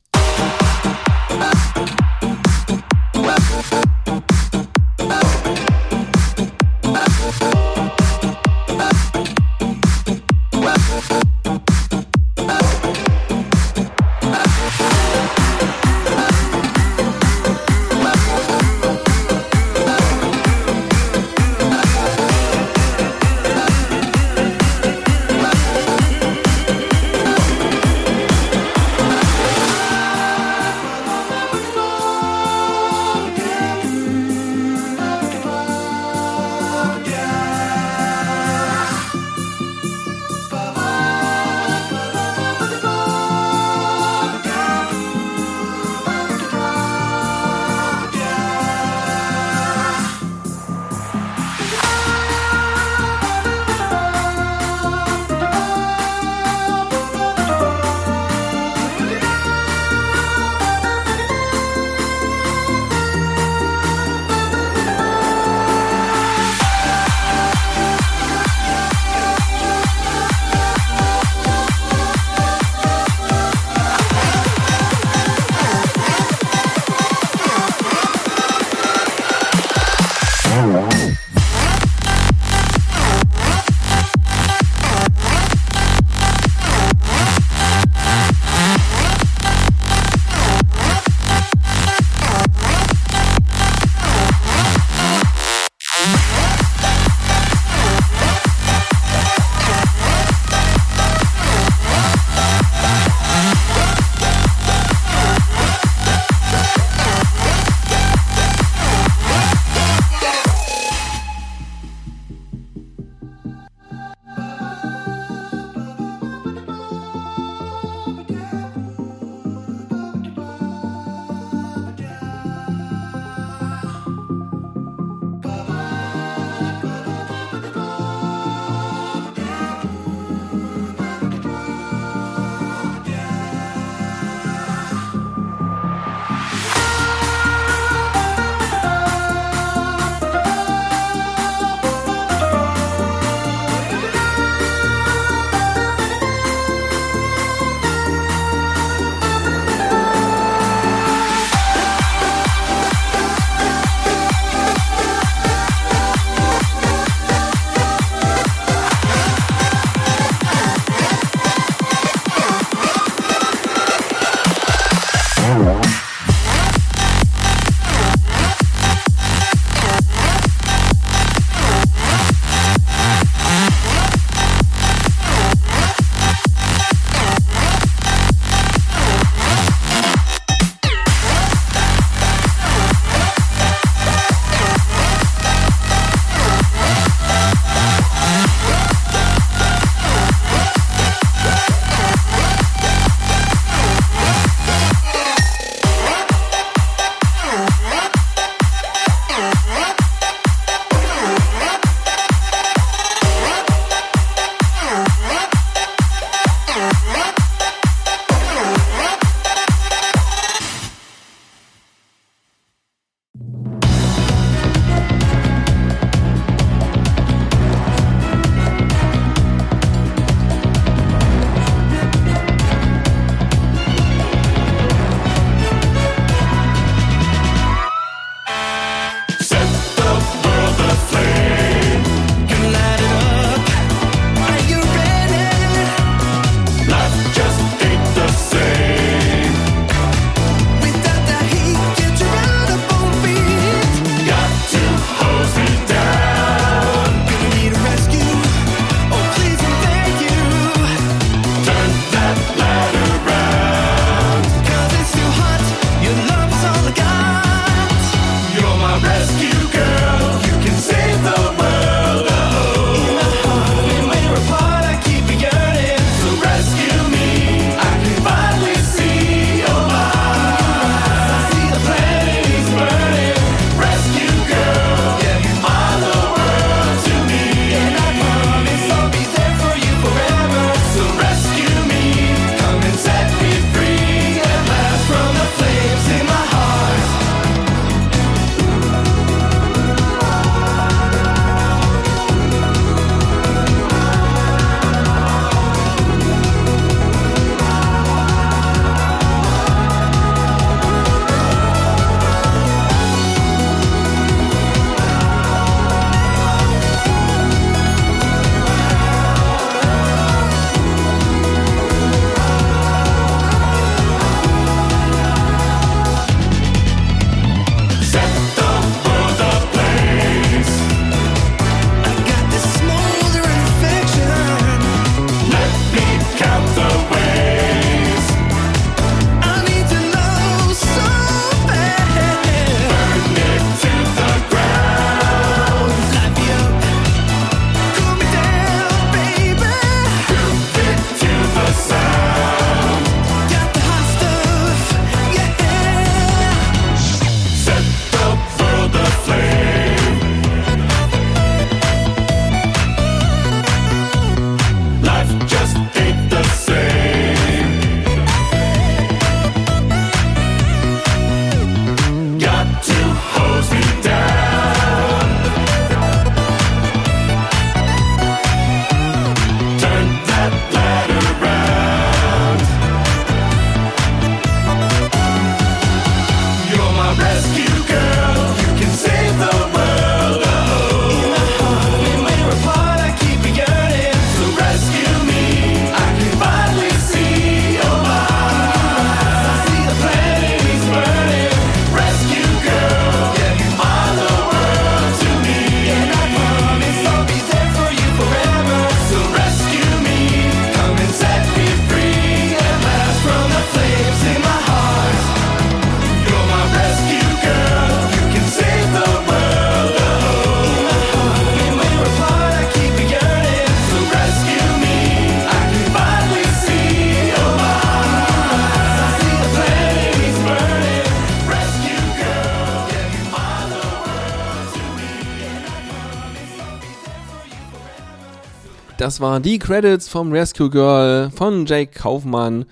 Speaker 1: Das waren die Credits vom Rescue Girl von Jake Kaufmann.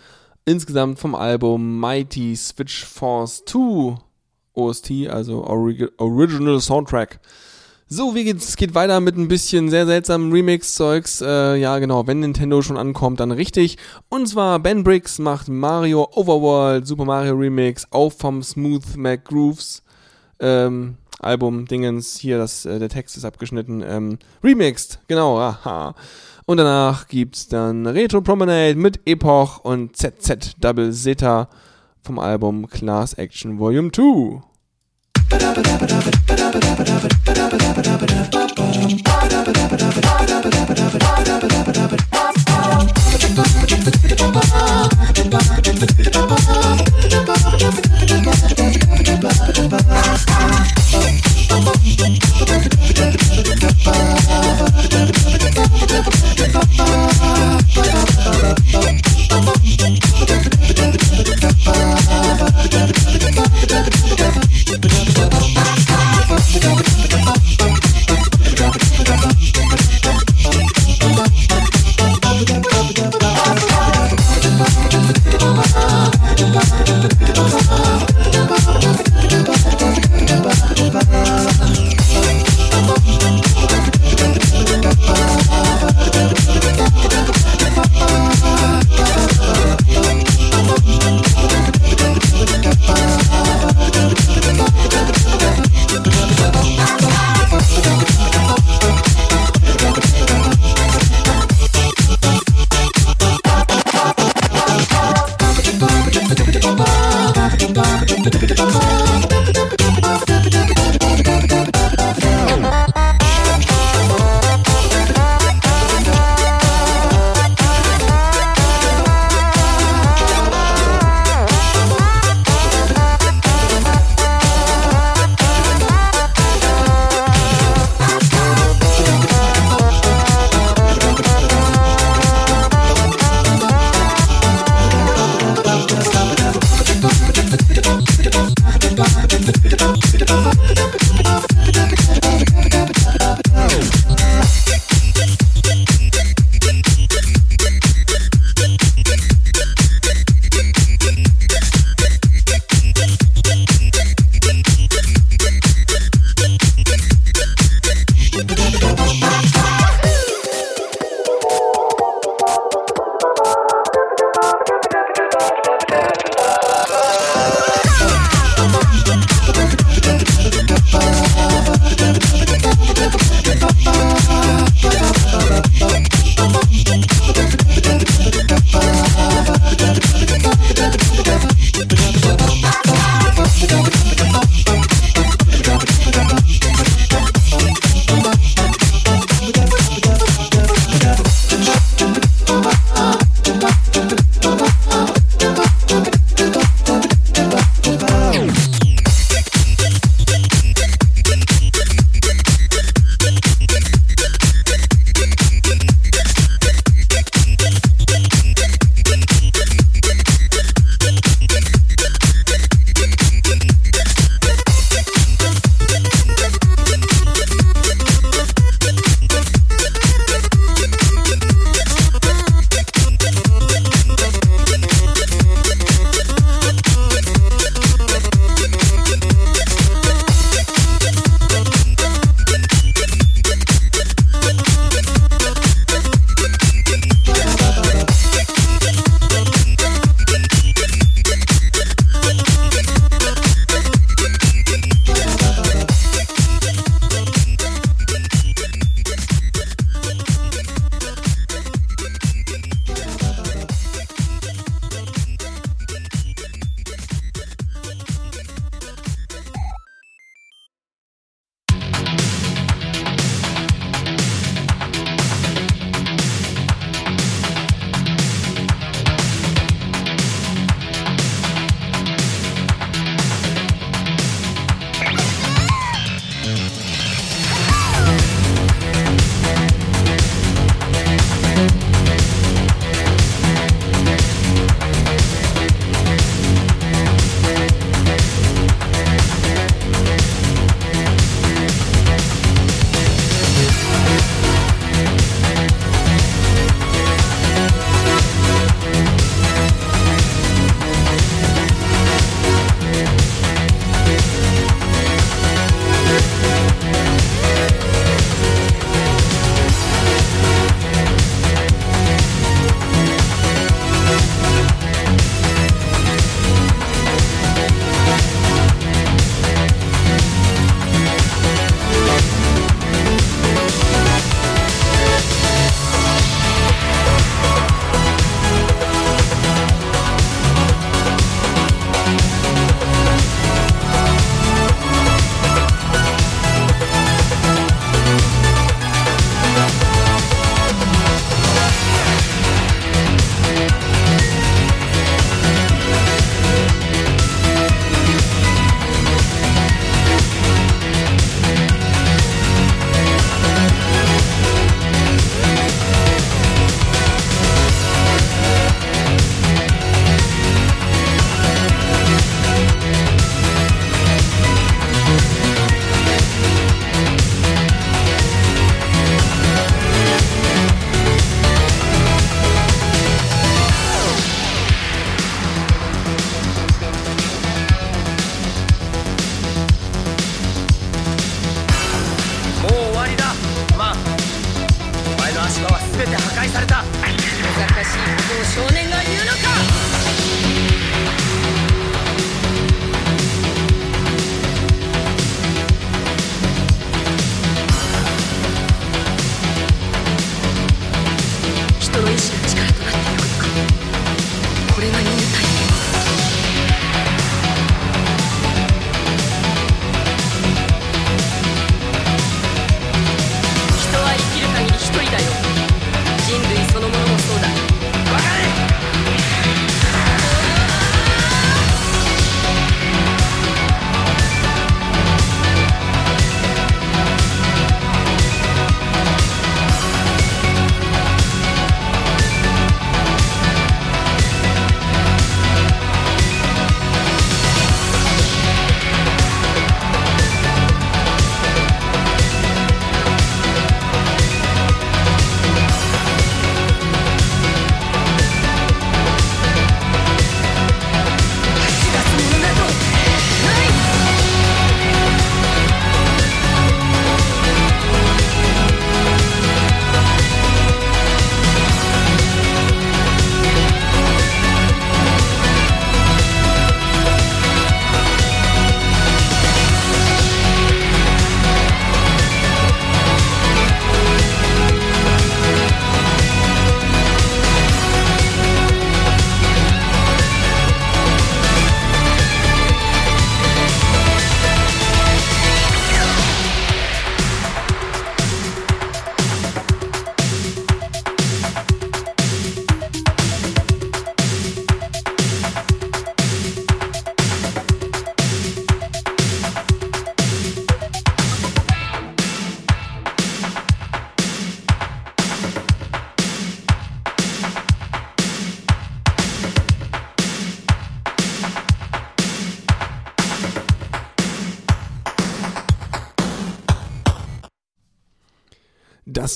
Speaker 1: Insgesamt vom Album Mighty Switch Force 2 OST, also Orig Original Soundtrack. So, wie geht's? Es geht weiter mit ein bisschen sehr seltsamen Remix-Zeugs. Äh, ja, genau, wenn Nintendo schon ankommt, dann richtig. Und zwar Ben Briggs macht Mario Overworld Super Mario Remix auch vom Smooth Mac Grooves ähm, Album Dingens. Hier, das, äh, der Text ist abgeschnitten. Ähm, remixed, genau, aha. Und danach gibt's dann Retro Promenade mit Epoch und ZZ Double Zeta vom Album Class Action Volume 2.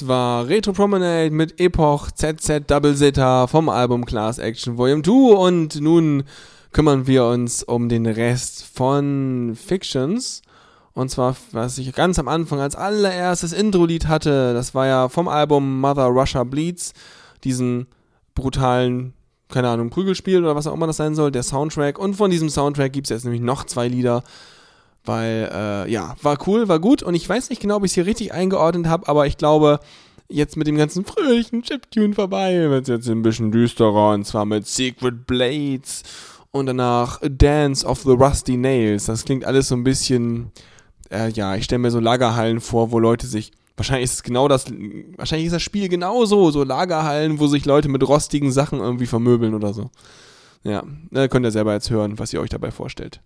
Speaker 1: Das war Retro Promenade mit Epoch ZZ Double Zeta vom Album Class Action Volume 2 und nun kümmern wir uns um den Rest von Fictions. Und zwar, was ich ganz am Anfang als allererstes Intro-Lied hatte, das war ja vom Album Mother Russia Bleeds, diesen brutalen, keine Ahnung, Prügelspiel oder was auch immer das sein soll, der Soundtrack. Und von diesem Soundtrack gibt es jetzt nämlich noch zwei Lieder, weil, äh, ja, war cool, war gut und ich weiß nicht genau, ob ich es hier richtig eingeordnet habe, aber ich glaube, jetzt mit dem ganzen fröhlichen Chiptune vorbei wird es jetzt ein bisschen düsterer und zwar mit Secret Blades und danach Dance of the Rusty Nails. Das klingt alles so ein bisschen, äh, ja, ich stelle mir so Lagerhallen vor, wo Leute sich, wahrscheinlich ist es genau das, wahrscheinlich ist das Spiel genauso, so Lagerhallen, wo sich Leute mit rostigen Sachen irgendwie vermöbeln oder so. Ja, äh, könnt ihr selber jetzt hören, was ihr euch dabei vorstellt.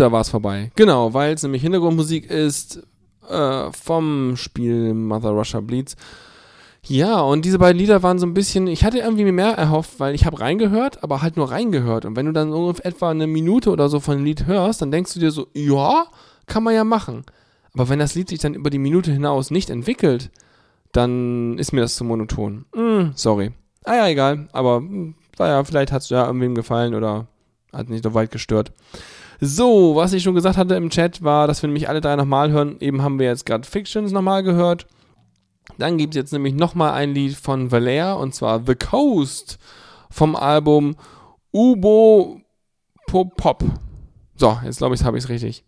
Speaker 1: Da war es vorbei. Genau, weil es nämlich Hintergrundmusik ist äh, vom Spiel Mother Russia Bleeds. Ja, und diese beiden Lieder waren so ein bisschen, ich hatte irgendwie mehr erhofft, weil ich habe reingehört, aber halt nur reingehört. Und wenn du dann ungefähr etwa eine Minute oder so von dem Lied hörst, dann denkst du dir so, ja, kann man ja machen. Aber wenn das Lied sich dann über die Minute hinaus nicht entwickelt, dann ist mir das zu monoton. Hm, sorry. Ah ja, egal. Aber hm, naja, vielleicht hat es ja irgendwem gefallen oder hat nicht so weit gestört. So, was ich schon gesagt hatte im Chat war, dass wir nämlich alle drei nochmal hören. Eben haben wir jetzt gerade Fictions nochmal gehört. Dann gibt es jetzt nämlich nochmal ein Lied von Valère und zwar The Coast vom Album Ubo Pop Pop. So, jetzt glaube ich, habe ich es richtig.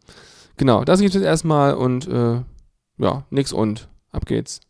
Speaker 1: Genau, das gibt es erstmal und äh, ja, nix und. Ab geht's.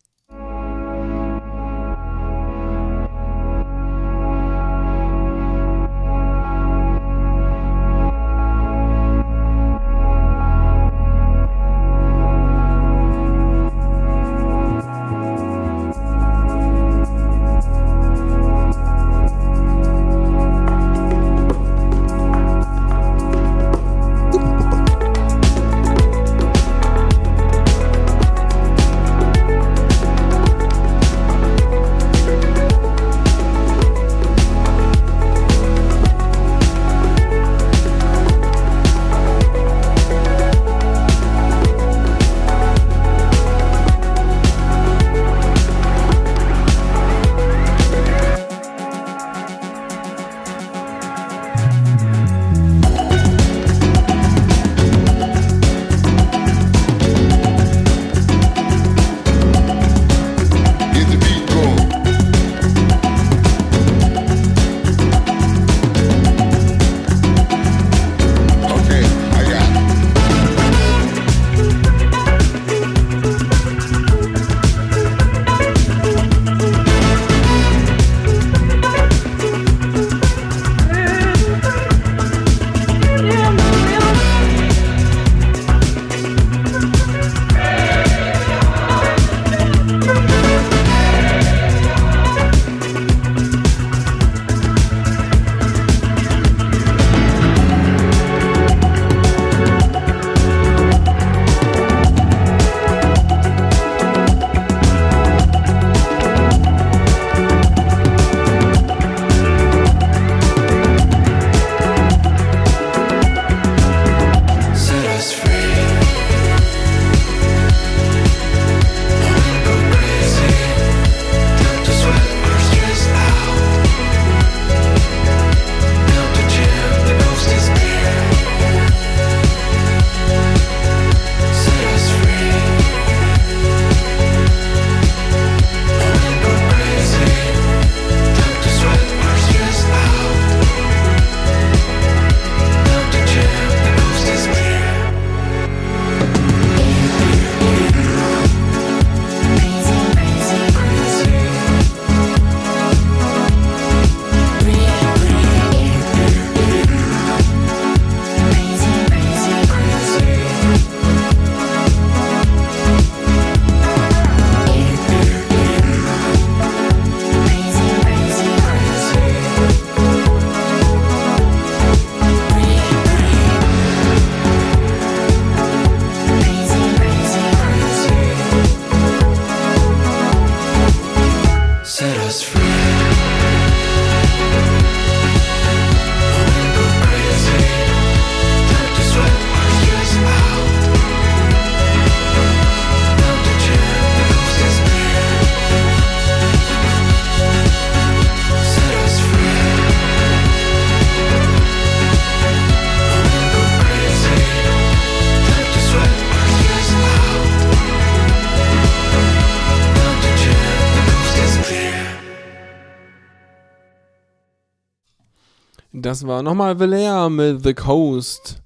Speaker 1: Das war nochmal Valère mit The Coast.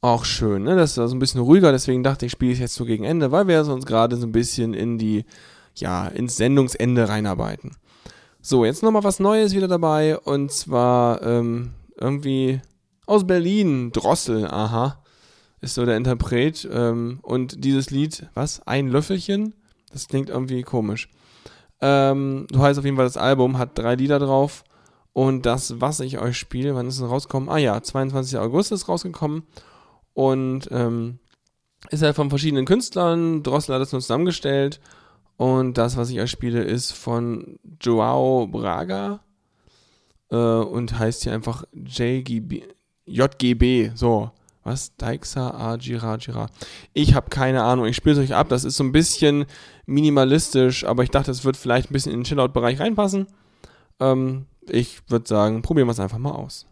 Speaker 1: Auch schön, ne? Das war so ein bisschen ruhiger, deswegen dachte ich, spiele ich jetzt so gegen Ende, weil wir uns gerade so ein bisschen in die, ja, ins Sendungsende reinarbeiten. So, jetzt nochmal was Neues wieder dabei und zwar ähm, irgendwie aus Berlin, Drossel, aha, ist so der Interpret. Ähm, und dieses Lied, was? Ein Löffelchen? Das klingt irgendwie komisch. Ähm, so heißt auf jeden Fall das Album, hat drei Lieder drauf. Und das, was ich euch spiele, wann ist es rausgekommen? Ah ja, 22. August ist rausgekommen. Und ähm, ist halt von verschiedenen Künstlern. Drossel hat das nur zusammengestellt. Und das, was ich euch spiele, ist von Joao Braga. Äh, und heißt hier einfach JGB, JGB. So. Was? Daixa Ajira Jira. Ich habe keine Ahnung. Ich spiele es euch ab. Das ist so ein bisschen minimalistisch, aber ich dachte, es wird vielleicht ein bisschen in den Chillout-Bereich reinpassen. Ähm, ich würde sagen, probieren wir es einfach mal aus.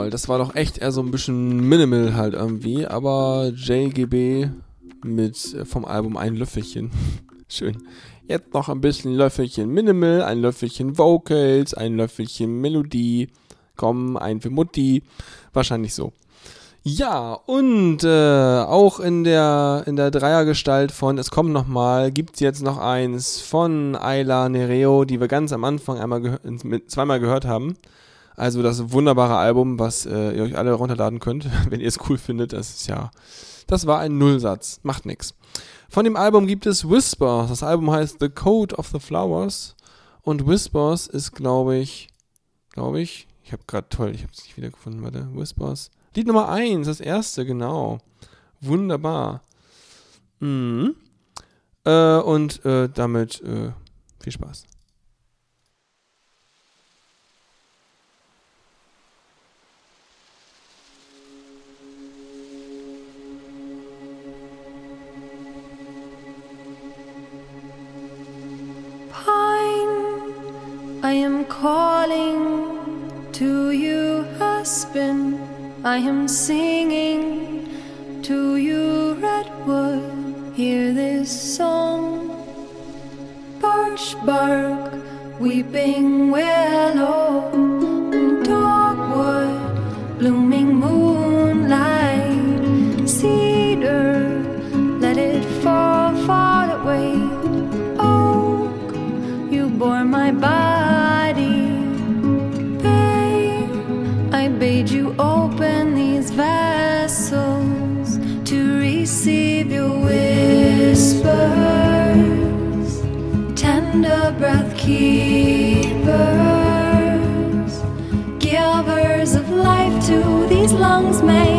Speaker 1: Jawohl, das war doch echt eher so ein bisschen minimal halt irgendwie, aber JGB mit äh, vom Album ein Löffelchen. Schön. Jetzt noch ein bisschen Löffelchen Minimal, ein Löffelchen Vocals, ein Löffelchen Melodie. Komm, ein für Mutti. Wahrscheinlich so. Ja, und äh, auch in der, in der Dreiergestalt von Es kommt nochmal gibt's jetzt noch eins von Ayla Nereo, die wir ganz am Anfang einmal mit, zweimal gehört haben. Also das wunderbare Album, was äh, ihr euch alle runterladen könnt, wenn ihr es cool findet. Das ist ja, das war ein Nullsatz, macht nix. Von dem Album gibt es Whispers. Das Album heißt The Code of the Flowers und Whispers ist, glaube ich, glaube ich, ich habe gerade toll, ich habe es nicht wiedergefunden, warte, Whispers. Lied Nummer 1, das erste, genau. Wunderbar. Mhm. Äh, und äh, damit äh, viel Spaß.
Speaker 4: I am calling to you, husband. I am singing to you, redwood. Hear this song. Birch bark, weeping willow, dogwood, blooming keepers, givers of life to these lungs. May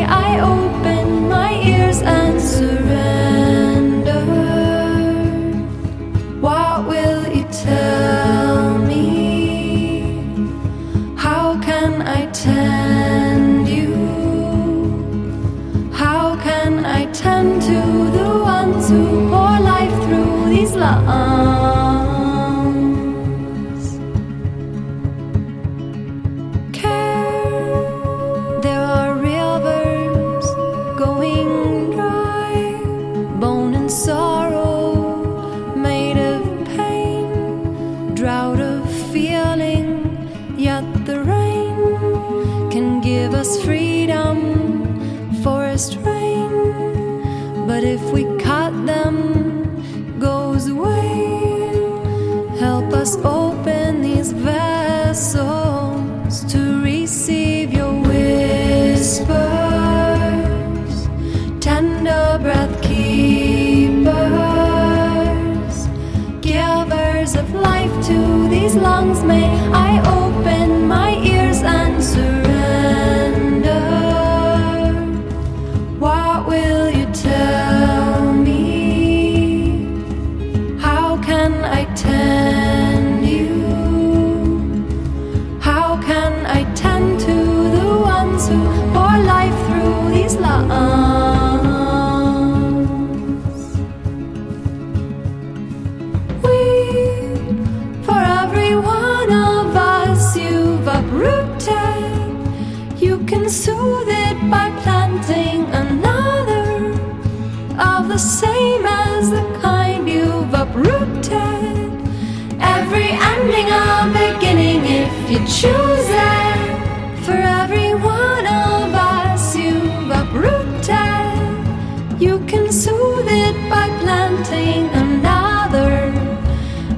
Speaker 4: For every one of us you've uprooted, you can soothe it by planting another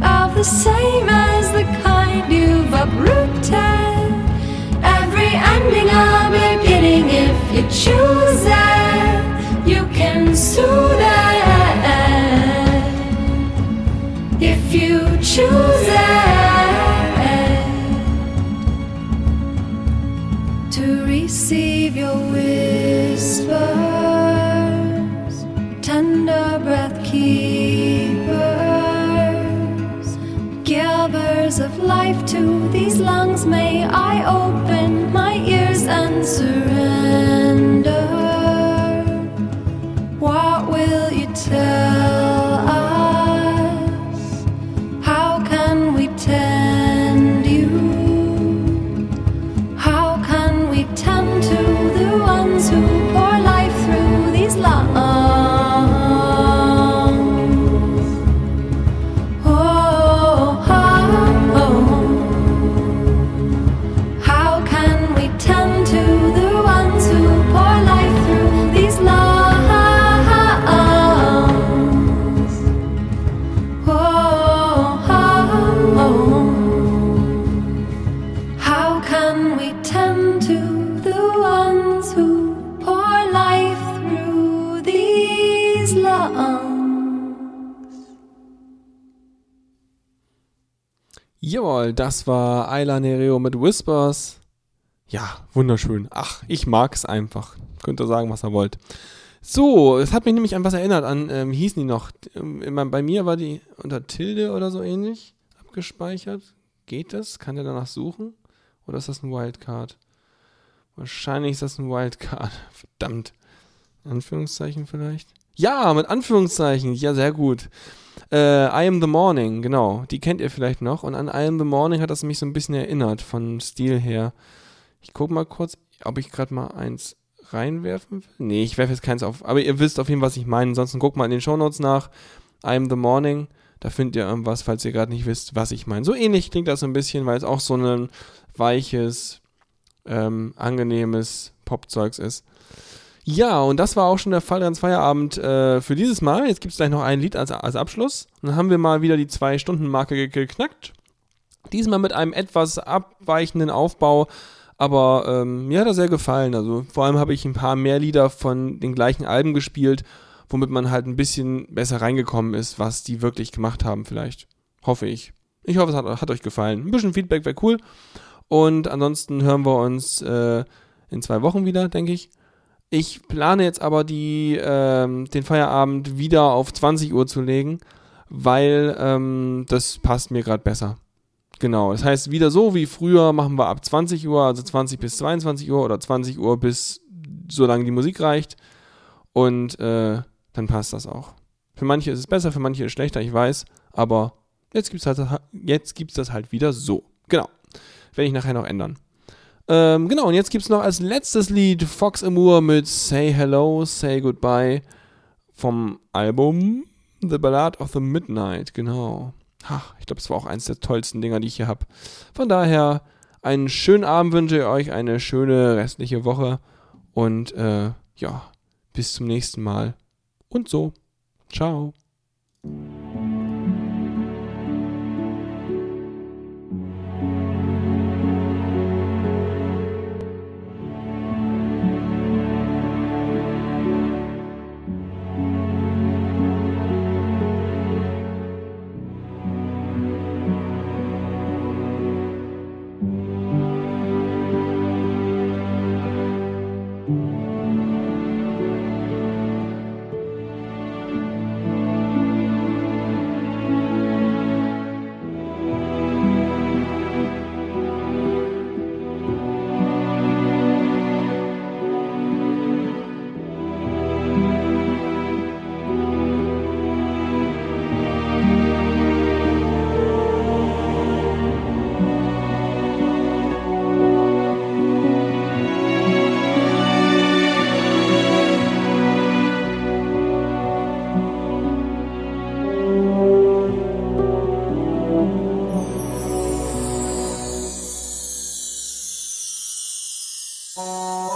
Speaker 4: of the same as the kind you've uprooted. Every ending a beginning if you choose it. You can soothe it if you choose it receive your whispers, tender breath keepers, givers of life to these lungs. May I open my ears and surrender.
Speaker 1: Jawohl, das war Ayla Nereo mit Whispers. Ja, wunderschön. Ach, ich mag's einfach. Könnt ihr sagen, was ihr wollt. So, es hat mich nämlich an was erinnert, an, ähm, hießen die noch? Ähm, bei mir war die unter Tilde oder so ähnlich abgespeichert. Geht das? Kann der danach suchen? Oder ist das ein Wildcard? Wahrscheinlich ist das ein Wildcard. Verdammt. Anführungszeichen vielleicht? Ja, mit Anführungszeichen. Ja, sehr gut. Äh, I Am The Morning, genau. Die kennt ihr vielleicht noch. Und an I Am The Morning hat das mich so ein bisschen erinnert, vom Stil her. Ich guck mal kurz, ob ich gerade mal eins reinwerfen will. Nee, ich werfe jetzt keins auf. Aber ihr wisst auf jeden Fall, was ich meine. Ansonsten guckt mal in den Shownotes nach. I Am The Morning. Da findet ihr irgendwas, falls ihr gerade nicht wisst, was ich meine. So ähnlich klingt das so ein bisschen, weil es auch so ein weiches, ähm, angenehmes Popzeugs ist. Ja, und das war auch schon der Fall ganz Feierabend äh, für dieses Mal. Jetzt gibt es gleich noch ein Lied als, als Abschluss. Dann haben wir mal wieder die Zwei-Stunden-Marke ge- geknackt. Diesmal mit einem etwas abweichenden Aufbau, aber ähm, mir hat er sehr gefallen. Also vor allem habe ich ein paar mehr Lieder von den gleichen Alben gespielt, womit man halt ein bisschen besser reingekommen ist, was die wirklich gemacht haben vielleicht. Hoffe ich. Ich hoffe, es hat, hat euch gefallen. Ein bisschen Feedback wäre cool. Und ansonsten hören wir uns äh, in zwei Wochen wieder, denke ich. Ich plane jetzt aber die, ähm, den Feierabend wieder auf 20 Uhr zu legen, weil ähm, das passt mir gerade besser. Genau, das heißt, wieder so wie früher machen wir ab 20 Uhr, also 20 bis 22 Uhr oder 20 Uhr bis solange die Musik reicht. Und äh, dann passt das auch. Für manche ist es besser, für manche ist es schlechter, ich weiß, aber jetzt gibt es halt, das halt wieder so. Genau. Werde ich nachher noch ändern. Ähm, genau, und jetzt gibt es noch als letztes Lied Fox Amour mit Say Hello, Say Goodbye vom Album The Ballad of the Midnight. Genau. Ach, ich glaube, es war auch eins der tollsten Dinger, die ich hier habe. Von daher, einen schönen Abend wünsche ich euch, eine schöne restliche Woche und äh, ja, bis zum nächsten Mal. Und so. Ciao. Música